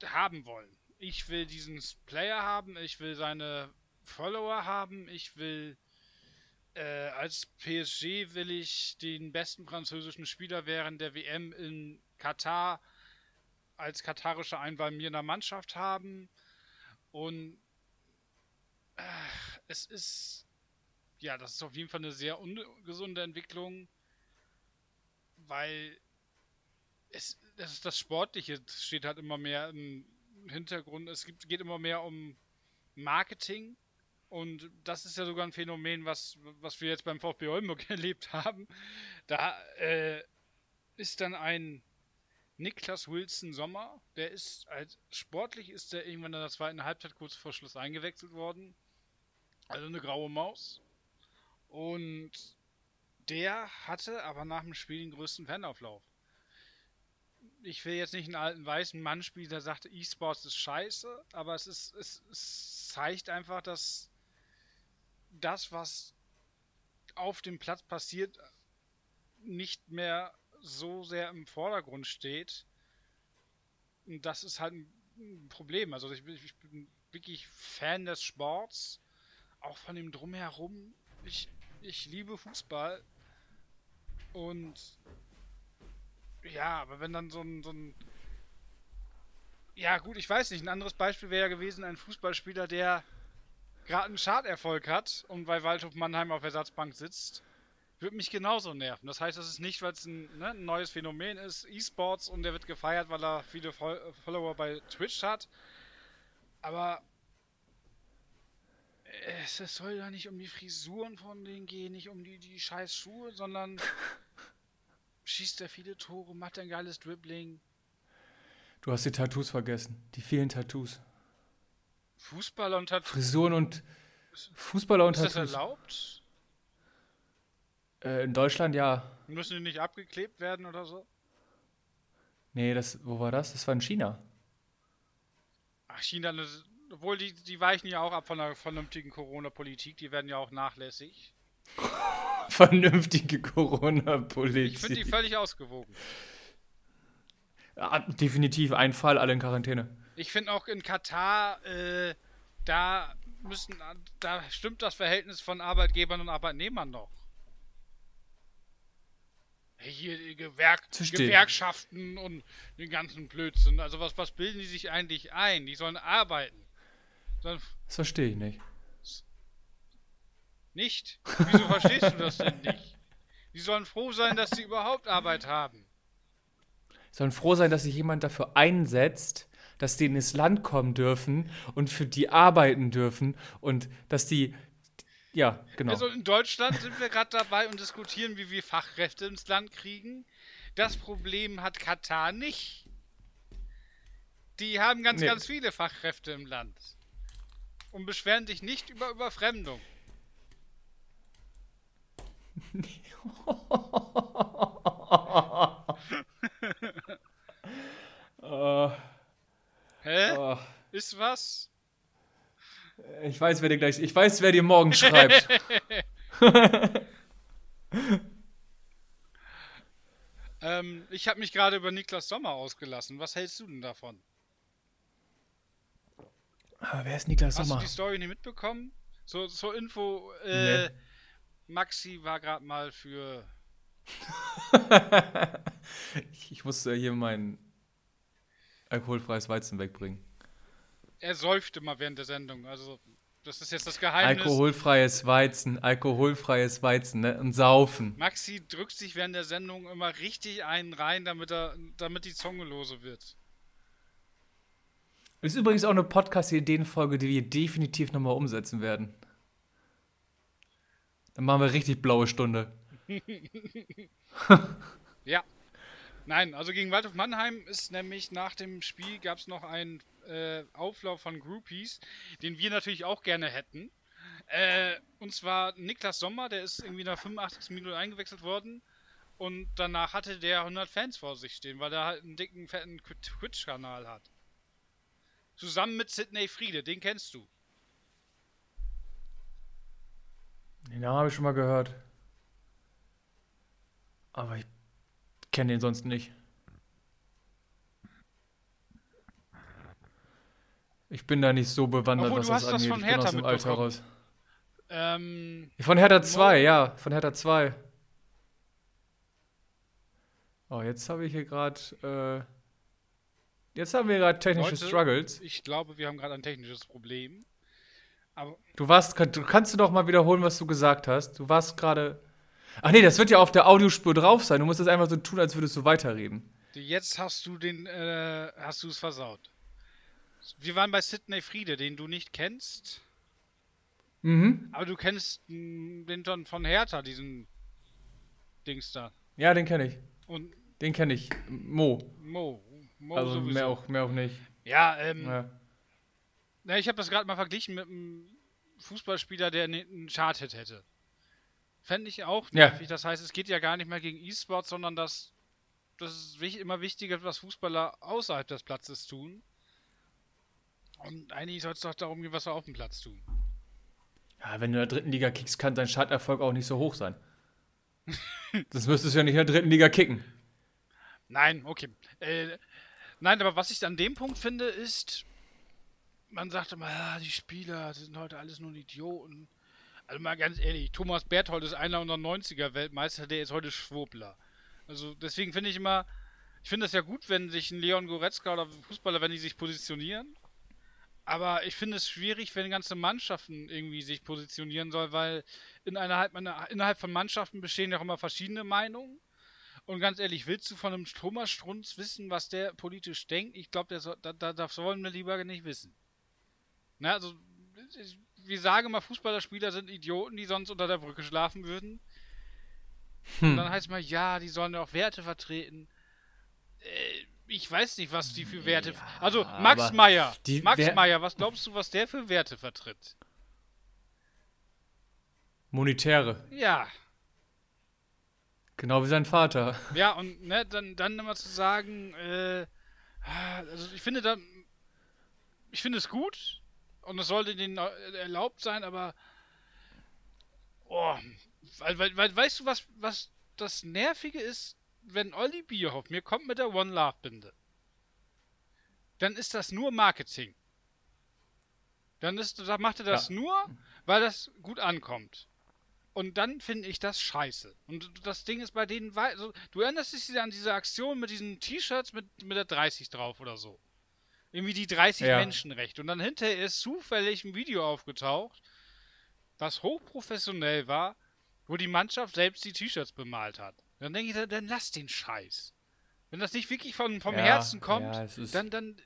haben wollen. Ich will diesen Player haben, ich will seine Follower haben, ich will äh, als PSG will ich den besten französischen Spieler während der WM in Katar als katarischer Einwahl mir in der Mannschaft haben. Und äh, es ist, ja, das ist auf jeden Fall eine sehr ungesunde Entwicklung, weil es, das ist das Sportliche, steht halt immer mehr im Hintergrund. Es gibt, geht immer mehr um Marketing. Und das ist ja sogar ein Phänomen, was, was wir jetzt beim VfB Oldenburg *laughs* erlebt haben. Da äh, ist dann ein Niklas Wilson Sommer, der ist als sportlich ist der irgendwann in der zweiten Halbzeit kurz vor Schluss eingewechselt worden. Also eine graue Maus. Und der hatte aber nach dem Spiel den größten Fanauflauf. Ich will jetzt nicht einen alten weißen Mann spielen, der sagte, E-Sports ist scheiße, aber es, ist, es, es zeigt einfach, dass das, was auf dem Platz passiert, nicht mehr so sehr im Vordergrund steht. Und das ist halt ein Problem. Also ich, ich bin wirklich Fan des Sports, auch von dem Drumherum. Ich, ich liebe Fußball. Und ja, aber wenn dann so ein, so ein ja gut, ich weiß nicht, ein anderes Beispiel wäre ja gewesen, ein Fußballspieler, der gerade einen Schaderfolg hat und bei Waldhof Mannheim auf Ersatzbank sitzt würde mich genauso nerven. Das heißt, das ist nicht, weil es ein, ne, ein, neues Phänomen ist, E-Sports und der wird gefeiert, weil er viele Follower bei Twitch hat. Aber es, es soll da nicht um die Frisuren von denen gehen, nicht um die, die scheiß Schuhe, sondern *laughs* schießt er viele Tore, macht ein geiles Dribbling. Du hast die Tattoos vergessen, die vielen Tattoos. Fußballer und Tattoos. Frisuren und Fußballer und Tattoos. Ist das erlaubt? Äh, in Deutschland ja. Müssen die nicht abgeklebt werden oder so? Nee, das, wo war das? Das war in China. Ach, China, das, obwohl die, die weichen ja auch ab von einer vernünftigen Corona-Politik, die werden ja auch nachlässig. *laughs* Vernünftige Corona-Politik. Ich finde die völlig ausgewogen. Ja, definitiv ein Fall, alle in Quarantäne. Ich finde auch in Katar, äh, da müssen, da stimmt das Verhältnis von Arbeitgebern und Arbeitnehmern noch hier Gewerk Gewerkschaften und den ganzen Blödsinn. Also was, was bilden die sich eigentlich ein? Die sollen arbeiten. Sollen das verstehe ich nicht. Nicht? Wieso verstehst du das denn nicht? Die sollen froh sein, dass sie überhaupt Arbeit haben. Sollen froh sein, dass sich jemand dafür einsetzt, dass die ins Land kommen dürfen und für die arbeiten dürfen und dass die ja, genau. Also in Deutschland sind wir gerade dabei und diskutieren, wie wir Fachkräfte ins Land kriegen. Das Problem hat Katar nicht. Die haben ganz, nee. ganz viele Fachkräfte im Land. Und beschweren sich nicht über Überfremdung. *laughs* Ist was? Ich weiß, wer dir gleich. Ich weiß, wer dir morgen schreibt. *laughs* ähm, ich habe mich gerade über Niklas Sommer ausgelassen. Was hältst du denn davon? Aber wer ist Niklas Sommer? Hast du die Story nicht mitbekommen? So, zur Info, äh, nee. Maxi war gerade mal für. *laughs* ich, ich musste hier mein alkoholfreies Weizen wegbringen er säufte mal während der Sendung. Also, das ist jetzt das Geheimnis. Alkoholfreies Weizen, alkoholfreies Weizen, ne? Und saufen. Maxi drückt sich während der Sendung immer richtig einen rein, damit, er, damit die Zunge lose wird. Ist übrigens auch eine Podcast-Ideenfolge, die wir definitiv nochmal umsetzen werden. Dann machen wir richtig blaue Stunde. *laughs* ja. Nein, also gegen Waldhof Mannheim ist nämlich nach dem Spiel gab es noch einen äh, Auflauf von Groupies, den wir natürlich auch gerne hätten. Äh, und zwar Niklas Sommer, der ist irgendwie nach 85. Minute eingewechselt worden. Und danach hatte der 100 Fans vor sich stehen, weil er halt einen dicken, fetten Twitch-Kanal hat. Zusammen mit Sidney Friede, den kennst du. Den Namen habe ich schon mal gehört. Aber ich kenne den sonst nicht. Ich bin da nicht so bewandert, Obwohl, was das hast das angeht. von ich bin Hertha aus dem Alter raus. Ähm, Von Hertha 2, ja, von Hertha 2. Oh, jetzt habe ich hier gerade. Äh, jetzt haben wir gerade technische Leute, Struggles. ich glaube, wir haben gerade ein technisches Problem. Aber Du warst, kann- du kannst du doch mal wiederholen, was du gesagt hast. Du warst gerade. Ach nee, das wird ja auf der Audiospur drauf sein. Du musst das einfach so tun, als würdest du weiterreden. jetzt hast du den, äh, hast du es versaut. Wir waren bei Sidney Friede, den du nicht kennst, Mhm. aber du kennst den von, von Hertha, diesen Dings da. Ja, den kenne ich. Und Den kenne ich. Mo. Mo. Mo Also sowieso. mehr auch, mehr auch nicht. Ja, ähm, Ja. Na, ich habe das gerade mal verglichen mit einem Fußballspieler, der ne- einen Chart-Hit hätte. Fände ich auch Ja. nervig. Das heißt, es geht ja gar nicht mehr gegen E-Sport, sondern dass das ist immer wichtiger, was Fußballer außerhalb des Platzes tun. Und eigentlich soll es doch darum gehen, was wir auf dem Platz tun. ja, wenn du in der dritten Liga kickst, kann dein Starterfolg auch nicht so hoch sein. *laughs* das müsstest du ja nicht in der dritten Liga kicken. Nein, okay. Äh, nein, aber was ich an dem Punkt finde, ist, man sagt immer, ja, die Spieler, das sind heute alles nur Idioten. Also mal ganz ehrlich, Thomas Berthold ist einer unserer 90er Weltmeister, der ist heute Schwurbler. Also deswegen finde ich immer, ich finde es ja gut, wenn sich ein Leon Goretzka oder Fußballer, wenn die sich positionieren. Aber ich finde es schwierig, wenn ganze Mannschaften irgendwie sich positionieren soll, weil innerhalb, innerhalb von Mannschaften bestehen ja auch immer verschiedene Meinungen. Und ganz ehrlich, willst du von einem Thomas Strunz wissen, was der politisch denkt? Ich glaube, da, da, das wollen wir lieber nicht wissen. Na, also, ich- wir sagen immer, Fußballerspieler sind Idioten, die sonst unter der Brücke schlafen würden. Und dann heißt mal, ja, die sollen ja auch Werte vertreten. Äh, ich weiß nicht, was die für Werte. also, Max Meyer. die Max Wer- Meyer, was glaubst du, was der für Werte vertritt? Monetäre. Ja. Genau wie sein Vater. Ja, und ne, dann, dann immer zu sagen, äh, also ich finde da, ich finde es gut und es sollte denen erlaubt sein, aber, oh, weil, weil, weil weißt du, was, was das Nervige ist, wenn Olli Bierhoff mir kommt mit der One Love Binde, dann ist das nur Marketing. Dann ist, da macht er das Ja. nur, weil das gut ankommt. Und dann finde ich das scheiße. Und das Ding ist bei denen, wei- so, du erinnerst dich an diese Aktion mit diesen T-Shirts mit, mit der 30 drauf oder so. Irgendwie die 30 Ja. Menschenrechte. Und dann hinterher ist zufällig ein Video aufgetaucht, das hochprofessionell war, wo die Mannschaft selbst die T-Shirts bemalt hat. Dann denke ich, dann, lass den Scheiß. Wenn das nicht wirklich von, vom Ja, Herzen kommt, ja, dann, dann,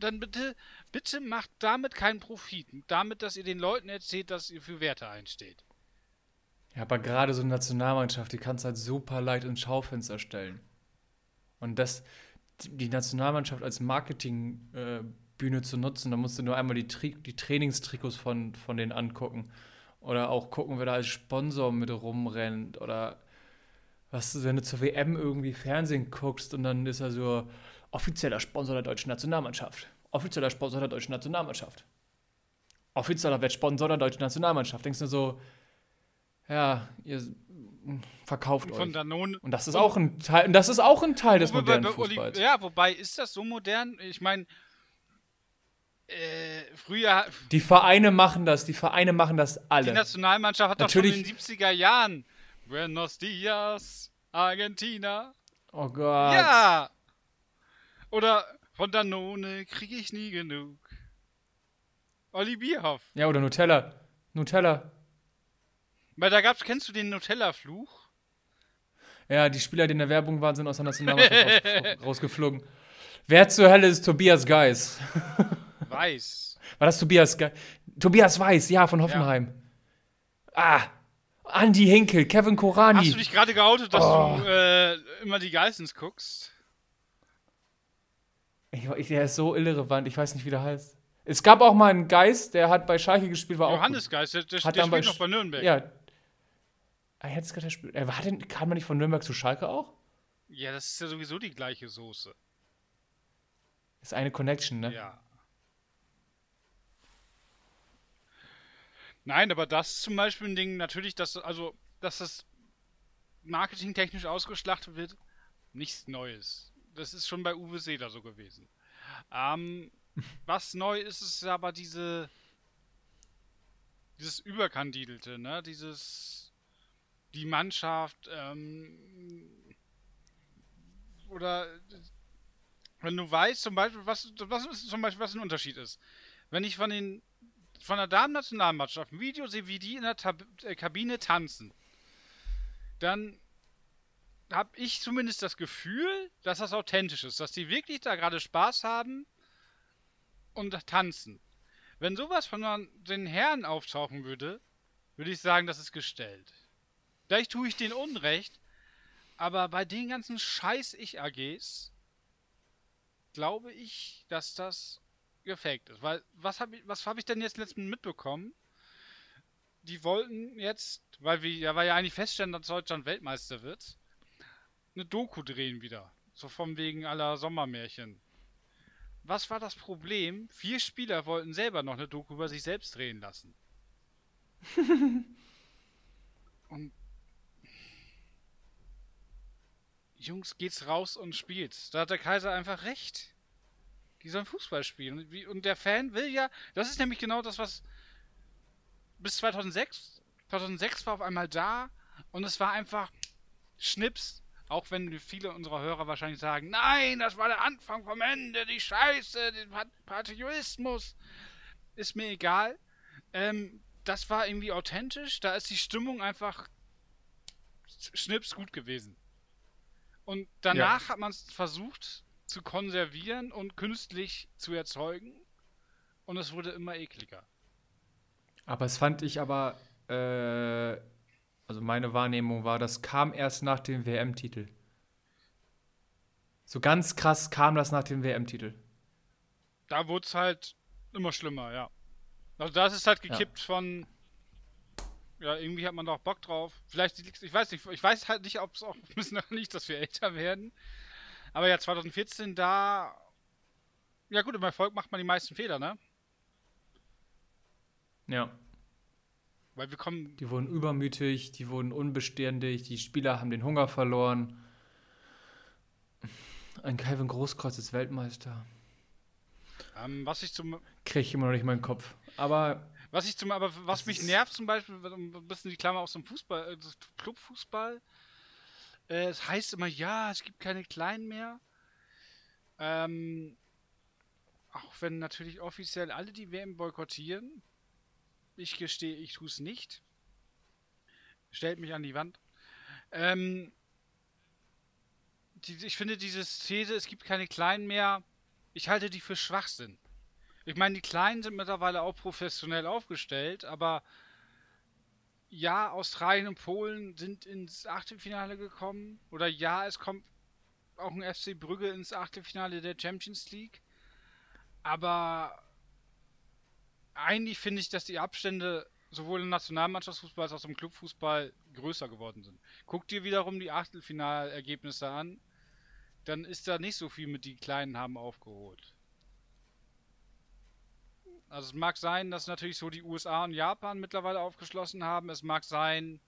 dann bitte, bitte macht damit keinen Profit. Damit, dass ihr den Leuten erzählt, dass ihr für Werte einsteht. Ja, aber gerade so eine Nationalmannschaft, die kannst du halt super leicht ins Schaufenster stellen. Und das, die Nationalmannschaft als Marketingbühne äh, zu nutzen, da musst du nur einmal die, Tri die Trainingstrikots von, von denen angucken. Oder auch gucken, wer da als Sponsor mit rumrennt. Oder was, wenn du zur WM irgendwie Fernsehen guckst und dann ist er so offizieller Sponsor der deutschen Nationalmannschaft. Offizieller Sponsor der deutschen Nationalmannschaft. Offizieller Wettsponsor der deutschen Nationalmannschaft. Denkst du so, ja, ihr verkauft Von euch. Danone. Und das ist auch ein Teil, und das ist auch ein Teil des Wobei- modernen Fußballs. Ja, wobei ist das so modern? Ich meine, äh, früher, Die Vereine machen das, die Vereine machen das die alle. Nationalmannschaft hat doch schon in Natürlich- den 70er Jahren Buenos Dias, Argentina. Oh Gott. Ja! Oder von Danone kriege ich nie genug. Olli Bierhoff. Ja, oder Nutella. Nutella. Weil da gab's, kennst du den Nutella-Fluch? Ja, die Spieler, die in der Werbung waren, sind aus der Nationalmannschaft raus, *laughs* rausgeflogen. Wer zur Hölle ist Tobias Geis? *laughs* Weiß. War das Tobias Geis? Tobias Weiß, ja, von Hoffenheim. Ah, Andi Hinkel, Kevin Korani. Hast du dich gerade geoutet, dass Oh. du äh, immer die Geissens guckst? ich, ich, der ist so irrelevant, ich weiß nicht, wie der heißt. Es gab auch mal einen Geist, der hat bei Schalke gespielt, war Johannes Geist, der, der, Hat der dann bei spielt noch bei Nürnberg. auch. Ja. Ah, jetzt gerade der Spiel. Er war denn, kam man nicht von Nürnberg zu Schalke auch? Ja, das ist ja sowieso die gleiche Soße. Ist eine Connection, ne? Ja. Nein, aber das ist zum Beispiel ein Ding, natürlich, dass, also, dass das marketingtechnisch ausgeschlachtet wird, nichts Neues. Das ist schon bei Uwe Seeler so gewesen. Ähm, *laughs* was neu ist, ist aber diese. Dieses Überkandidelte, ne? Dieses. Die Mannschaft, ähm, oder wenn du weißt, zum Beispiel, was, was ist zum Beispiel, was ein Unterschied ist. Wenn ich von den von der Damen-Nationalmannschaft ein Video sehe, wie die in der Tab äh, Kabine tanzen, dann habe ich zumindest das Gefühl, dass das authentisch ist, dass die wirklich da gerade Spaß haben und tanzen. Wenn sowas von den Herren auftauchen würde, würde ich sagen, das ist gestellt. Vielleicht tue ich den Unrecht, aber bei den ganzen Scheiß-Ich-AGs glaube ich, dass das gefaked ist. Weil, was habe ich, hab ich denn jetzt letztens mitbekommen? Die wollten jetzt, weil wir ja, weil ja eigentlich feststellen, dass Deutschland Weltmeister wird, eine Doku drehen wieder. So vom wegen aller Sommermärchen. Was war das Problem? Vier Spieler wollten selber noch eine Doku über sich selbst drehen lassen. *laughs* Und Jungs, geht's raus und spielt. Da hat der Kaiser einfach recht. Die sollen Fußball spielen. Und der Fan will ja, das ist nämlich genau das, was bis 2006, 2006 war auf einmal da und es war einfach Schnips, auch wenn viele unserer Hörer wahrscheinlich sagen, nein, das war der Anfang vom Ende, die Scheiße, der Patriotismus. Ist mir egal. Ähm, das war irgendwie authentisch, da ist die Stimmung einfach Schnips gut gewesen. Und danach ja. hat man es versucht zu konservieren und künstlich zu erzeugen. Und es wurde immer ekliger. Aber es fand ich aber, äh, also meine Wahrnehmung war, das kam erst nach dem WM-Titel. So ganz krass kam das nach dem WM-Titel. Da wurde es halt immer schlimmer, ja. Also das ist halt gekippt ja. von ja, irgendwie hat man da auch Bock drauf. Vielleicht, ich weiß nicht, ich weiß halt nicht, ob es auch *laughs* müssen nicht, dass wir älter werden. Aber ja, 2014, da. Ja, gut, im Erfolg macht man die meisten Fehler, ne? Ja. Weil wir kommen. Die wurden übermütig, die wurden unbeständig, die Spieler haben den Hunger verloren. Ein Calvin Großkreuz ist Weltmeister. Ähm, was ich zum. Krieg ich immer noch nicht meinen Kopf. Aber was ich zum, aber was mich nervt zum Beispiel, ein bisschen die Klammer aus dem Fußball, äh, Clubfußball, äh, es heißt immer, ja, es gibt keine Kleinen mehr. Ähm, auch wenn natürlich offiziell alle die WM boykottieren. Ich gestehe, ich tue es nicht. Stellt mich an die Wand. Ähm, die, ich finde diese These, es gibt keine Kleinen mehr, ich halte die für Schwachsinn. Ich meine, die Kleinen sind mittlerweile auch professionell aufgestellt, aber ja, Australien und Polen sind ins Achtelfinale gekommen. Oder ja, es kommt auch ein FC Brügge ins Achtelfinale der Champions League. Aber eigentlich finde ich, dass die Abstände sowohl im Nationalmannschaftsfußball als auch im Clubfußball größer geworden sind. Guck dir wiederum die Achtelfinalergebnisse an, dann ist da nicht so viel mit die Kleinen haben aufgeholt. Also es mag sein, dass natürlich so die USA und Japan mittlerweile aufgeschlossen haben. Es mag sein,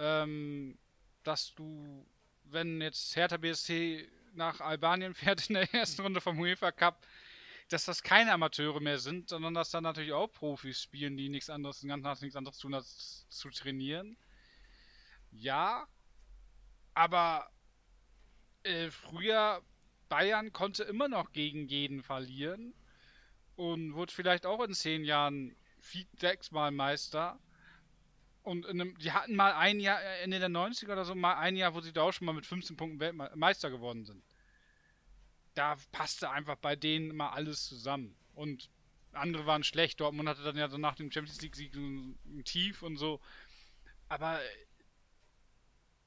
ähm, dass du, wenn jetzt Hertha BSC nach Albanien *laughs* fährt in der ersten Runde vom UEFA Cup, dass das keine Amateure mehr sind, sondern dass da natürlich auch Profis spielen, die nichts anderes, den ganzen Tag nichts anderes tun, als zu trainieren. Ja, aber äh, früher Bayern konnte immer noch gegen jeden verlieren und wurde vielleicht auch in zehn Jahren sechsmal Meister. Und einem, die hatten mal ein Jahr, äh, Ende der 90er oder so, mal ein Jahr, wo sie da auch schon mal mit 15 Punkten Weltmeister geworden sind. Da passte einfach bei denen immer alles zusammen. Und andere waren schlecht. Dortmund hatte dann ja so nach dem Champions League-Sieg ein Tief und so. Aber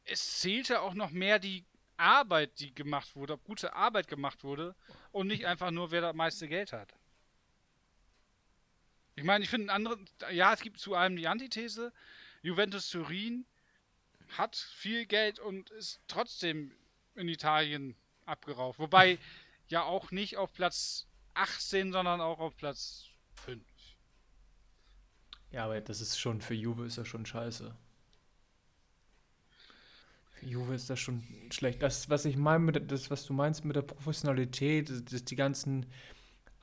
es zählte auch noch mehr die Arbeit, die gemacht wurde, ob gute Arbeit gemacht wurde und nicht einfach nur, wer das meiste Geld hat. Ich meine, ich finde andere, ja, es gibt zu allem die Antithese. Juventus Turin hat viel Geld und ist trotzdem in Italien abgerauft. Wobei ja auch nicht auf Platz 18, sondern auch auf Platz 5. Ja, aber das ist schon, für Juve ist das schon scheiße. Für Juve ist das schon schlecht. Das, was ich meine, das, was du meinst mit der Professionalität, das, die ganzen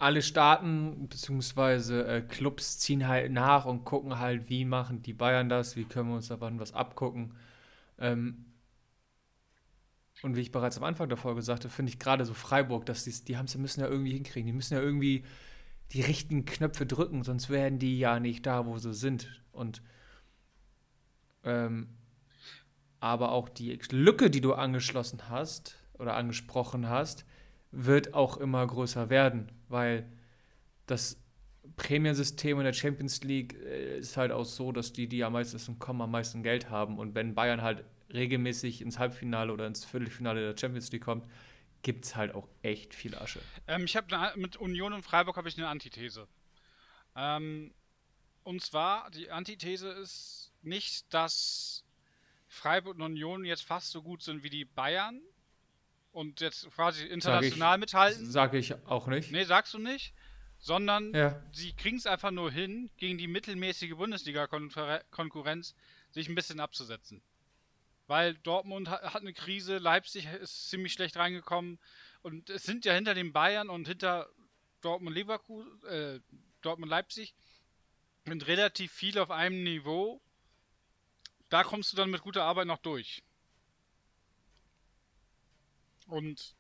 alle Staaten bzw. Äh, Clubs ziehen halt nach und gucken halt, wie machen die Bayern das, wie können wir uns da was abgucken. Ähm, und wie ich bereits am Anfang der Folge sagte, finde ich gerade so Freiburg, dass die, die haben's, müssen ja irgendwie hinkriegen. Die müssen ja irgendwie die richtigen Knöpfe drücken, sonst werden die ja nicht da, wo sie sind. Und ähm, aber auch die Lücke, die du angeschlossen hast oder angesprochen hast, wird auch immer größer werden, weil das Prämiensystem in der Champions League äh, ist halt auch so, dass die, die am meisten kommen, am meisten Geld haben. Und wenn Bayern halt regelmäßig ins Halbfinale oder ins Viertelfinale der Champions League kommt, gibt es halt auch echt viel Asche. Ähm, ich habe mit Union und Freiburg habe ich eine Antithese. Ähm, und zwar, die Antithese ist nicht, dass Freiburg und Union jetzt fast so gut sind wie die Bayern und jetzt quasi international sag ich, mithalten. Sage ich auch nicht. Nee, sagst du nicht. Sondern ja. sie kriegen es einfach nur hin, gegen die mittelmäßige Bundesliga-Konkurrenz sich ein bisschen abzusetzen. Weil Dortmund hat, eine Krise, Leipzig ist ziemlich schlecht reingekommen und es sind ja hinter den Bayern und hinter Dortmund Leverkusen, äh, Dortmund Leipzig sind relativ viel auf einem Niveau da kommst du dann mit guter Arbeit noch durch. Und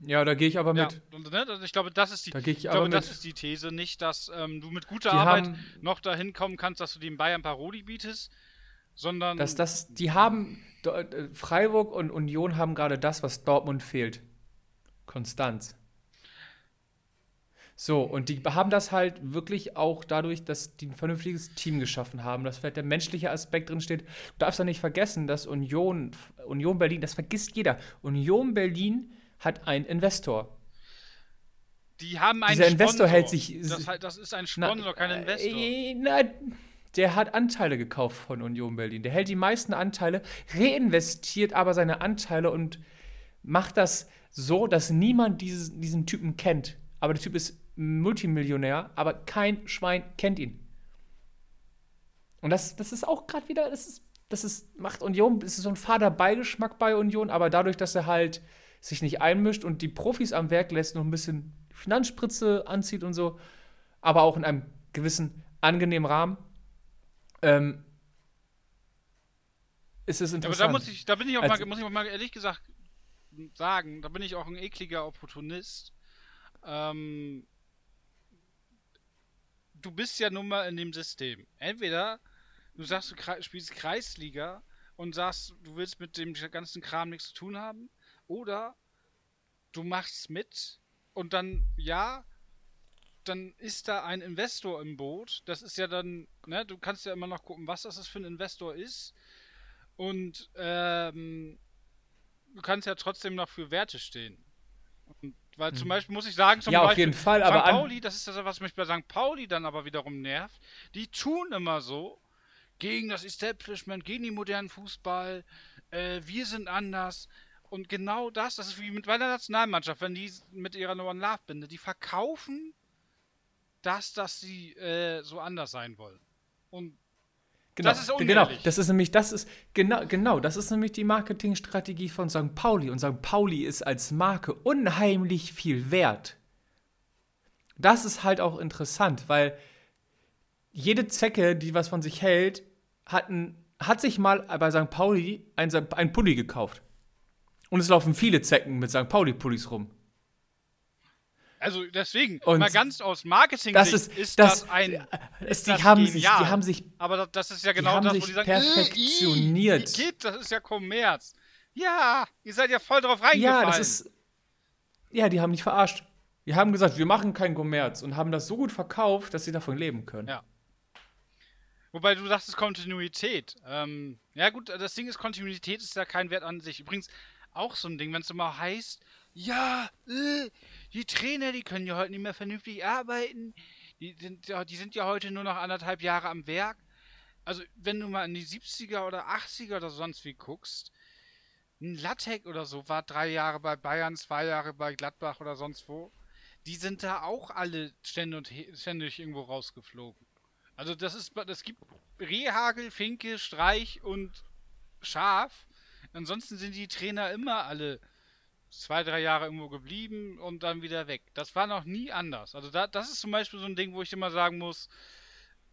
ja, da gehe ich aber mit. Ja, ne, ich glaube, das ist die, da ich, ich glaube, das ist die These, nicht, dass ähm, du mit guter die Arbeit haben, noch dahin kommen kannst, dass du dem Bayern Paroli bietest, sondern dass das, die haben äh, Freiburg und Union haben gerade das, was Dortmund fehlt. Konstanz. So, und die haben das halt wirklich auch dadurch, dass die ein vernünftiges Team geschaffen haben, dass vielleicht der menschliche Aspekt drin steht. Du darfst ja nicht vergessen, dass Union, Union Berlin, das vergisst jeder. Union Berlin hat einen Investor. Die haben einen Dieser Investor hält sich. Das, das ist ein Sponsor, na, kein äh, Investor. Äh, na, der hat Anteile gekauft von Union Berlin. Der hält die meisten Anteile, reinvestiert aber seine Anteile und macht das so, dass niemand dieses, diesen Typen kennt. Aber der Typ ist Multimillionär, aber kein Schwein kennt ihn. Und das, das ist auch gerade wieder, das ist, das ist, macht Union, es ist so ein fader Beigeschmack bei Union, aber dadurch, dass er halt sich nicht einmischt und die Profis am Werk lässt, noch ein bisschen Finanzspritze anzieht und so, aber auch in einem gewissen angenehmen Rahmen, ähm, ist es interessant. Ja, aber da, muss ich, da bin ich auch mal, muss ich auch mal ehrlich gesagt sagen, da bin ich auch ein ekliger Opportunist. Ähm, du bist ja nun mal in dem System. Entweder du sagst, du spielst Kreisliga und sagst, du willst mit dem ganzen Kram nichts zu tun haben, oder du machst mit und dann, ja, dann ist da ein Investor im Boot. Das ist ja dann, ne, du kannst ja immer noch gucken, was das für ein Investor ist. Und ähm, du kannst ja trotzdem noch für Werte stehen. Und weil zum hm. Beispiel muss ich sagen, zum ja, Beispiel auf jeden Fall, aber St. Pauli, das ist das, was mich bei St. Pauli dann aber wiederum nervt. Die tun immer so gegen das Establishment, gegen den modernen Fußball. Äh, wir sind anders. Und genau das, das ist wie mit meiner Nationalmannschaft, wenn die mit ihrer neuen Love-Binde, die verkaufen das, dass sie äh, so anders sein wollen. Und Genau, das ist genau, das ist nämlich, das ist, genau, genau, das ist nämlich die Marketingstrategie von St. Pauli. Und St. Pauli ist als Marke unheimlich viel wert. Das ist halt auch interessant, weil jede Zecke, die was von sich hält, hat, ein, hat sich mal bei St. Pauli ein, ein Pulli gekauft. Und es laufen viele Zecken mit St. Pauli-Pullis rum. Also deswegen, und mal ganz aus Marketing das ist, ist das, das ein. Ist die, das haben sich, die haben sich. Aber das ist ja genau das, wo die sagen, perfektioniert. Wie geht, das ist ja Kommerz. Ja, ihr seid ja voll drauf reingefallen. Ja, das ist. Ja, die haben nicht verarscht. Die haben gesagt, wir machen keinen Kommerz und haben das so gut verkauft, dass sie davon leben können. Ja. Wobei du sagst, es Kontinuität. Ähm, ja, gut, das Ding ist, Kontinuität ist ja kein Wert an sich. Übrigens auch so ein Ding, wenn es immer heißt, ja, äh, die Trainer, die können ja heute nicht mehr vernünftig arbeiten. Die sind, ja, die sind ja heute nur noch anderthalb Jahre am Werk. Also, wenn du mal in die 70er oder 80er oder sonst wie guckst, ein Lattek oder so war drei Jahre bei Bayern, zwei Jahre bei Gladbach oder sonst wo. Die sind da auch alle ständig, ständig irgendwo rausgeflogen. Also das ist, das gibt Rehagel, Finke, Streich und Schaf. Ansonsten sind die Trainer immer alle zwei, drei Jahre irgendwo geblieben und dann wieder weg. Das war noch nie anders. Also da, das ist zum Beispiel so ein Ding, wo ich immer sagen muss,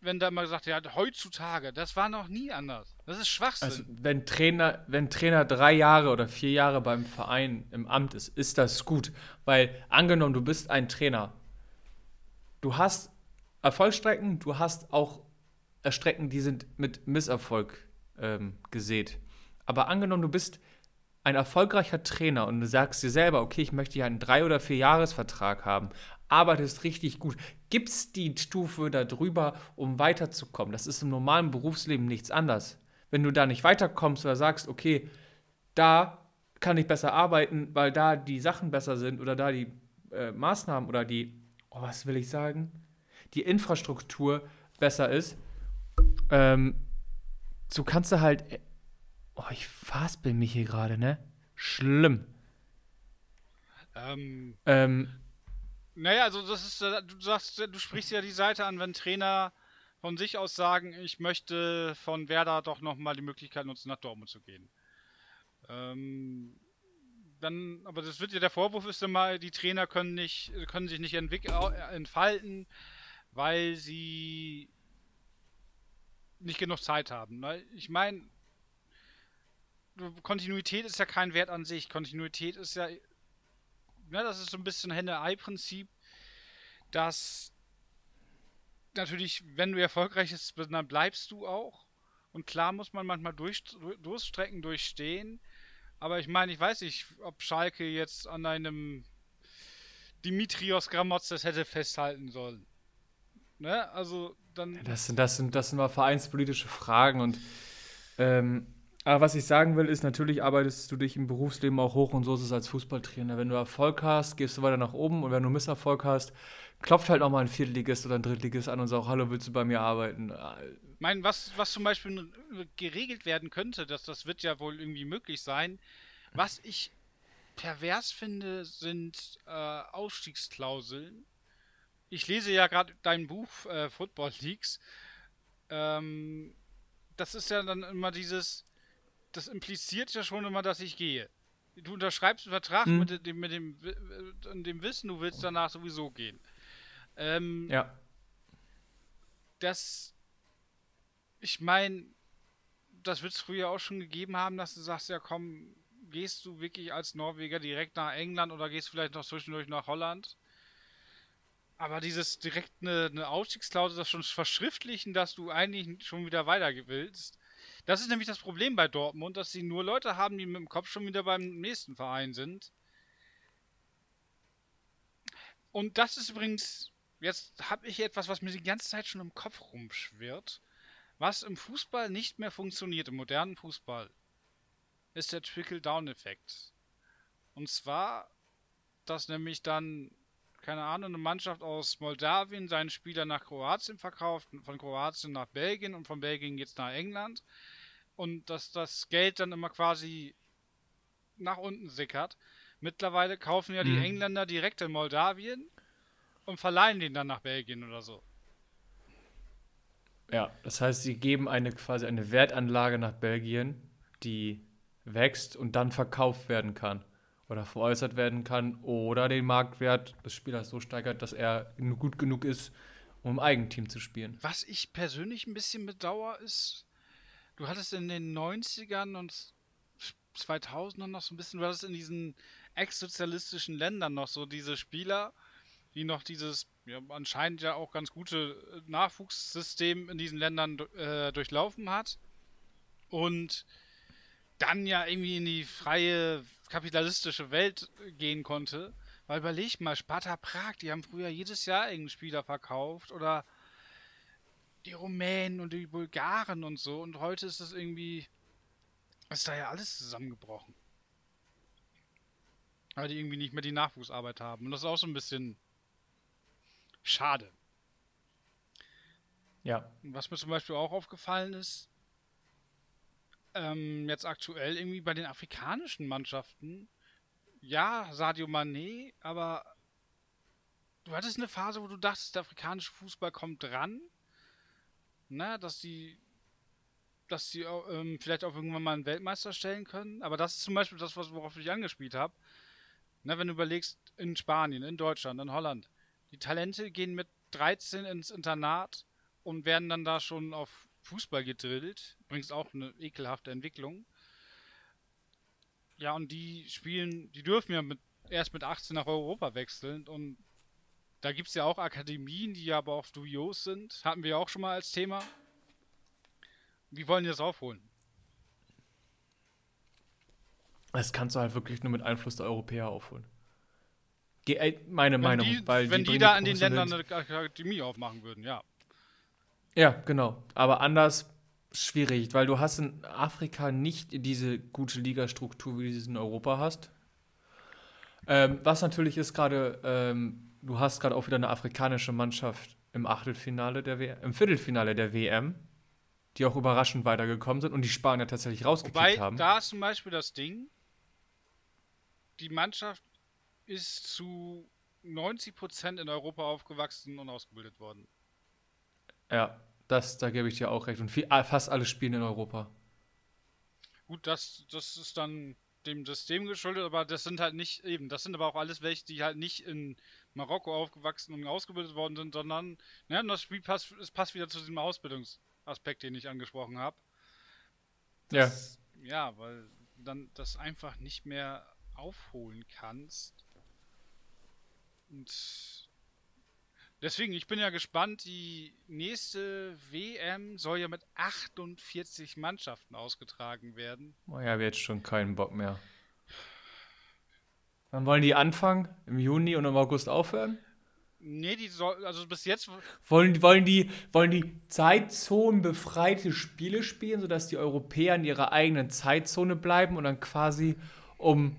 wenn da immer gesagt wird, ja, heutzutage, das war noch nie anders. Das ist Schwachsinn. Also wenn Trainer, wenn Trainer drei Jahre oder vier Jahre beim Verein im Amt ist, ist das gut. Weil angenommen, du bist ein Trainer, du hast Erfolgsstrecken, du hast auch Strecken, die sind mit Misserfolg ähm, gesät. Aber angenommen, du bist ein erfolgreicher Trainer und du sagst dir selber, okay, ich möchte ja einen drei- oder vier Jahresvertrag haben, arbeitest richtig gut, gibst die Stufe darüber, um weiterzukommen. Das ist im normalen Berufsleben nichts anderes. Wenn du da nicht weiterkommst oder sagst, okay, da kann ich besser arbeiten, weil da die Sachen besser sind oder da die äh, Maßnahmen oder die, oh, was will ich sagen, die Infrastruktur besser ist, ähm, so kannst du halt Oh, ich faspel mich hier gerade, ne? Schlimm. Ähm, ähm, naja, also das ist, äh, du sagst, du sprichst ja die Seite an, wenn Trainer von sich aus sagen, ich möchte von Werder doch nochmal die Möglichkeit nutzen, nach Dortmund zu gehen. Ähm, dann, aber das wird ja der Vorwurf ist immer, die Trainer können nicht, können sich nicht entfalten, weil sie nicht genug Zeit haben. Ich meine, Kontinuität ist ja kein Wert an sich. Kontinuität ist ja, ja das ist so ein bisschen Henne-Ei-Prinzip, dass natürlich, wenn du erfolgreich bist, dann bleibst du auch. Und klar muss man manchmal durch, Durststrecken durchstehen. Aber ich meine, ich weiß nicht, ob Schalke jetzt an einem Dimitrios Gramotzes hätte festhalten sollen. Ne? Also dann. Das sind, das sind, das sind mal vereinspolitische Fragen und ähm, aber was ich sagen will, ist, natürlich arbeitest du dich im Berufsleben auch hoch und so ist es als Fußballtrainer. Wenn du Erfolg hast, gehst du weiter nach oben und wenn du Misserfolg hast, klopft halt auch mal ein Viertligist oder ein Drittligist an und sagt, hallo, willst du bei mir arbeiten? Ich meine, was, was zum Beispiel geregelt werden könnte, dass das wird ja wohl irgendwie möglich sein. Was ich pervers finde, sind äh, Ausstiegsklauseln. Ich lese ja gerade dein Buch äh, Football Leagues. Ähm, das ist ja dann immer dieses, das impliziert ja schon immer, dass ich gehe. Du unterschreibst einen Vertrag hm. mit, dem, mit dem, mit dem Wissen, du willst danach sowieso gehen. Ähm, ja. Das, ich meine, das wird es früher auch schon gegeben haben, dass du sagst, ja komm, gehst du wirklich als Norweger direkt nach England oder gehst vielleicht noch zwischendurch nach Holland? Aber dieses direkt eine, eine Ausstiegsklausel, das schon verschriftlichen, dass du eigentlich schon wieder weiter willst, das ist nämlich das Problem bei Dortmund, dass sie nur Leute haben, die mit dem Kopf schon wieder beim nächsten Verein sind. Und das ist übrigens, jetzt habe ich etwas, was mir die ganze Zeit schon im Kopf rumschwirrt. Was im Fußball nicht mehr funktioniert, im modernen Fußball, ist der Trickle-Down-Effekt. Und zwar, dass nämlich dann, keine Ahnung, eine Mannschaft aus Moldawien seinen Spieler nach Kroatien verkauft, von Kroatien nach Belgien und von Belgien jetzt nach England und dass das Geld dann immer quasi nach unten sickert. Mittlerweile kaufen ja die mhm. Engländer direkt in Moldawien und verleihen den dann nach Belgien oder so. Ja, das heißt, sie geben eine quasi eine Wertanlage nach Belgien, die wächst und dann verkauft werden kann oder veräußert werden kann oder den Marktwert des Spielers so steigert, dass er gut genug ist, um im Eigenteam zu spielen. Was ich persönlich ein bisschen bedauere, ist, du hattest in den 90ern und 2000ern noch so ein bisschen, du hattest in diesen ex-sozialistischen Ländern noch so diese Spieler, die noch dieses ja, anscheinend ja auch ganz gute äh, Nachwuchssystem in diesen Ländern äh, durchlaufen hat und dann ja irgendwie in die freie kapitalistische Welt gehen konnte. Weil überleg mal, Sparta Prag, die haben früher jedes Jahr irgendeinen Spieler verkauft oder die Rumänen und die Bulgaren und so. Und heute ist das irgendwie. Ist da ja alles zusammengebrochen. Weil die irgendwie nicht mehr die Nachwuchsarbeit haben. Und das ist auch so ein bisschen schade. Ja. Was mir zum Beispiel auch aufgefallen ist, ähm, jetzt aktuell irgendwie bei den afrikanischen Mannschaften, ja, Sadio Mané, aber du hattest eine Phase, wo du dachtest, der afrikanische Fußball kommt dran ne, dass sie dass sie ähm, vielleicht auch irgendwann mal einen Weltmeister stellen können. Aber das ist zum Beispiel das, worauf ich angespielt habe. Ne, wenn du überlegst, in Spanien, in Deutschland, in Holland, die Talente gehen mit 13 ins Internat und werden dann da schon auf Fußball gedrillt. Übrigens auch eine ekelhafte Entwicklung. Ja, und die spielen, die dürfen ja mit, erst mit 18 nach Europa wechseln und da gibt es ja auch Akademien, die aber auch dubios sind. Hatten wir auch schon mal als Thema. Wie wollen die das aufholen? Das kannst du halt wirklich nur mit Einfluss der Europäer aufholen. Ge äh, meine wenn Meinung. Die, weil wenn die, die, da in den Ländern eine Akademie aufmachen würden, ja. Ja, genau. Aber anders schwierig, weil du hast in Afrika nicht diese gute Ligastruktur, wie du sie in Europa hast. Ähm, was natürlich ist gerade, ähm, du hast gerade auch wieder eine afrikanische Mannschaft im Achtelfinale der WM, im Viertelfinale der WM, die auch überraschend weitergekommen sind und die Spanier tatsächlich rausgekickt haben. da ist zum Beispiel das Ding, die Mannschaft ist zu 90% in Europa aufgewachsen und ausgebildet worden. Ja, das, da gebe ich dir auch recht. Und viel, ah, fast alle spielen in Europa. Gut, das, das ist dann dem System geschuldet, aber das sind halt nicht eben, das sind aber auch alles welche, die halt nicht in Marokko aufgewachsen und ausgebildet worden sind, sondern, ja, das Spiel passt, es passt wieder zu diesem Ausbildungsaspekt, den ich angesprochen habe. Ja. Ja, weil dann das einfach nicht mehr aufholen kannst. Und deswegen, ich bin ja gespannt, die nächste WM soll ja mit 48 Mannschaften ausgetragen werden. Oh ja, wir jetzt schon keinen Bock mehr. Dann wollen die anfangen, im Juni und im August aufhören? Nee, die soll, also bis jetzt, Wollen, wollen, die, wollen die zeitzonenbefreite Spiele spielen, sodass die Europäer in ihrer eigenen Zeitzone bleiben und dann quasi um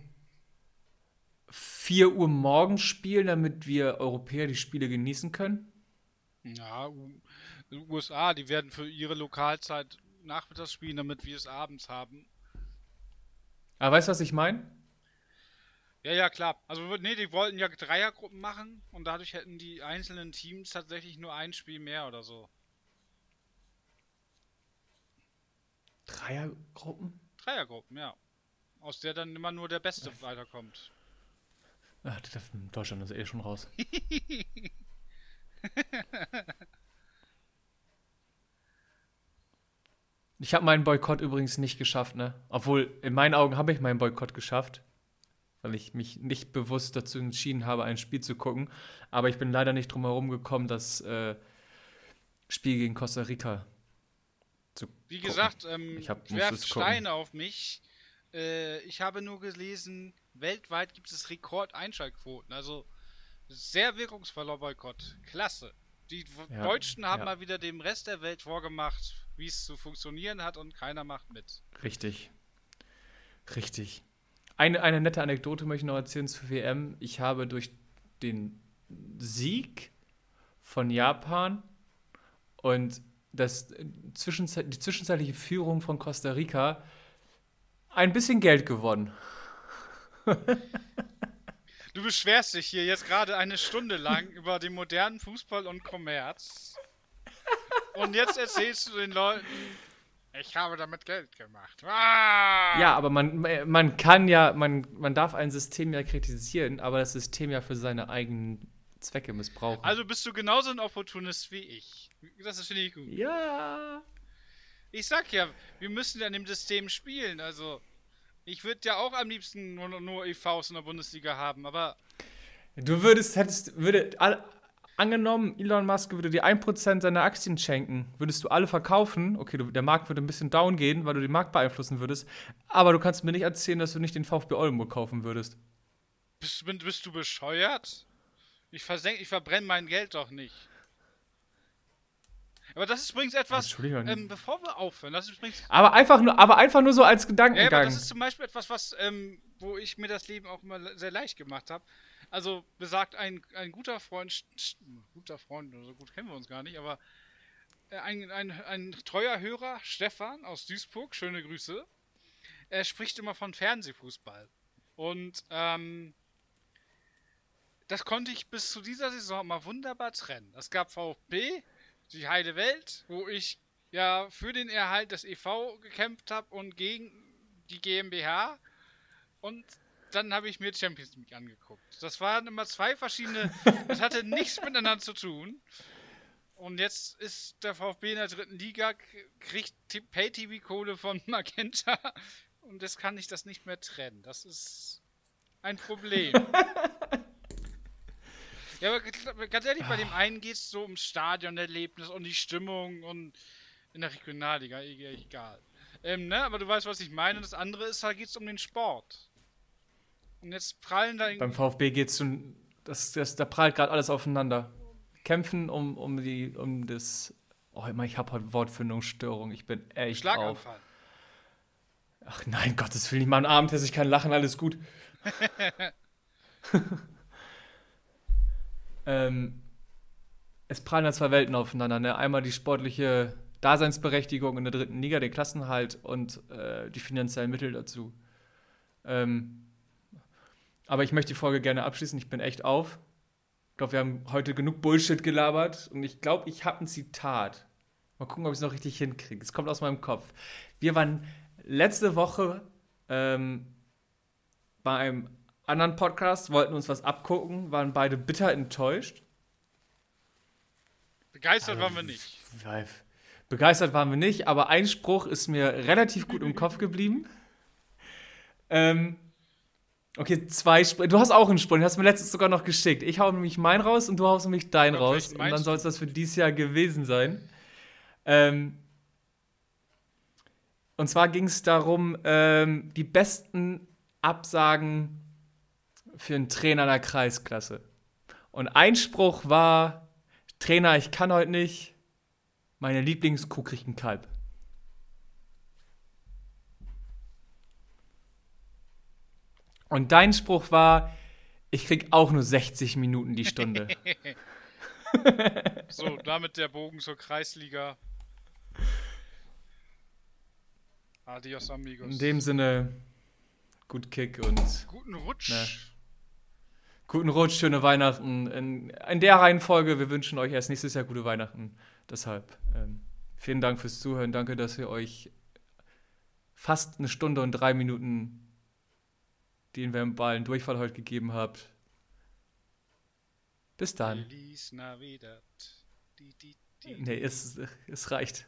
4 Uhr morgens spielen, damit wir Europäer die Spiele genießen können? ja, USA, die werden für ihre Lokalzeit nachmittags spielen, damit wir es abends haben. Aber weißt du, was ich meine? Ja, ja, klar. Also, nee, die wollten ja Dreiergruppen machen und dadurch hätten die einzelnen Teams tatsächlich nur ein Spiel mehr oder so. Dreiergruppen? Dreiergruppen, ja. Aus der dann immer nur der Beste weiterkommt. Ach, Deutschland ist eh schon raus. *laughs* Ich habe meinen Boykott übrigens nicht geschafft, ne? Obwohl, in meinen Augen habe ich meinen Boykott geschafft, weil ich mich nicht bewusst dazu entschieden habe, ein Spiel zu gucken. Aber ich bin leider nicht drum herum gekommen, das äh, Spiel gegen Costa Rica zu Wie gucken. gesagt, ähm, werft. Steine auf mich. Äh, ich habe nur gelesen, weltweit gibt es Rekordeinschaltquoten. Also sehr wirkungsvoller Boykott. Klasse. Die Ja, Deutschen haben ja. mal wieder dem Rest der Welt vorgemacht, wie es zu funktionieren hat und keiner macht mit. Richtig. Richtig. Eine, eine nette Anekdote möchte ich noch erzählen zur WM. Ich habe durch den Sieg von Japan und das äh, die zwischenzeitliche Führung von Costa Rica ein bisschen Geld gewonnen. Du beschwerst dich hier jetzt gerade eine Stunde lang *laughs* über den modernen Fußball und Kommerz. Und jetzt erzählst du den Leuten, ich habe damit Geld gemacht. Ah! Ja, aber man, man kann ja, man, man darf ein System ja kritisieren, aber das System ja für seine eigenen Zwecke missbrauchen. Also bist du genauso ein Opportunist wie ich. Das ist- finde ich gut. ja. Ich sag ja, wir müssen an dem System spielen. Also, ich würde ja auch am liebsten nur, nur EVs in der Bundesliga haben, aber Du würdest, hättest, würde, all, angenommen, Elon Musk würde dir 1% seiner Aktien schenken, würdest du alle verkaufen, okay, du, der Markt würde ein bisschen down gehen, weil du den Markt beeinflussen würdest, aber du kannst mir nicht erzählen, dass du nicht den VfB Oldenburg kaufen würdest. bist, bist du bescheuert? Ich versenk, ich verbrenne mein Geld doch nicht. Aber das ist übrigens etwas, Entschuldigung. ähm, bevor wir aufhören, das ist übrigens Aber einfach nur, aber einfach nur so als Ja, Gedankengang. aber das ist zum Beispiel etwas, was, ähm, wo ich mir das Leben auch immer sehr leicht gemacht habe. Also besagt ein, ein guter Freund, guter Freund, so gut kennen wir uns gar nicht, aber äh, ein, ein, ein treuer Hörer, Stefan aus Duisburg, schöne Grüße, er spricht immer von Fernsehfußball. Und ähm, das konnte ich bis zu dieser Saison mal wunderbar trennen. Es gab VfB, die heile Welt, wo ich ja für den Erhalt des EV gekämpft habe und gegen die GmbH. Und dann habe ich mir Champions League angeguckt. Das waren immer zwei verschiedene, *laughs* das hatte nichts miteinander zu tun. Und jetzt ist der VfB in der dritten Liga, kriegt Pay-TV-Kohle von *laughs* Magenta und jetzt kann ich das nicht mehr trennen. Das ist ein Problem. *laughs* ja, aber ganz ehrlich, bei dem einen geht es so ums Stadionerlebnis und die Stimmung und in der Regionalliga, e-, egal. Ähm, ne? Aber du weißt, was ich meine. Das andere ist, da geht es um den Sport. Und jetzt prallen da. Beim VfB geht es um. Das, das, da prallt gerade alles aufeinander. Kämpfen um, um, die, um das. Oh, immer, ich habe heute Wortfindungsstörung. Ich bin echt. Schlaganfall. Auf. Ach nein, Gottes Willen, ich mache einen Abendtest, ich kann lachen, alles gut. *laughs* ähm, es prallen da zwei Welten aufeinander. Ne? Einmal die sportliche Daseinsberechtigung in der dritten Liga, den Klassenhalt und äh, die finanziellen Mittel dazu. Ähm, aber ich möchte die Folge gerne abschließen. Ich bin echt auf. Ich glaube, wir haben heute genug Bullshit gelabert und ich glaube, ich habe ein Zitat. Mal gucken, ob ich es noch richtig hinkriege. Es kommt aus meinem Kopf. Wir waren letzte Woche ähm, bei einem anderen Podcast, wollten uns was abgucken, waren beide bitter enttäuscht. Begeistert also, waren wir nicht. Begeistert waren wir nicht, aber ein Spruch ist mir relativ gut im Kopf geblieben. Ähm, okay, zwei Sprüche. Du hast auch einen Spruch, den hast du mir letztens sogar noch geschickt. Ich hau nämlich meinen raus und du haust nämlich deinen raus. Und dann soll es das für dieses Jahr gewesen sein. Ähm, und zwar ging es darum, ähm, die besten Absagen für einen Trainer der Kreisklasse. Und ein Spruch war: Trainer, ich kann heute nicht meine Lieblingskuh kriegt ein Kalb. Und dein Spruch war, ich krieg auch nur 60 Minuten die Stunde. *laughs* *laughs* so, damit der Bogen zur Kreisliga. Adios, amigos. In dem Sinne, gut Kick und. Guten Rutsch. Ne, guten Rutsch, schöne Weihnachten. In, in der Reihenfolge, wir wünschen euch erst nächstes Jahr gute Weihnachten. Deshalb ähm, vielen Dank fürs Zuhören. Danke, dass ihr euch fast eine Stunde und drei Minuten den verbalen Durchfall heute gegeben habt. Bis dann. Feliz Navidad. Nee, es, es reicht.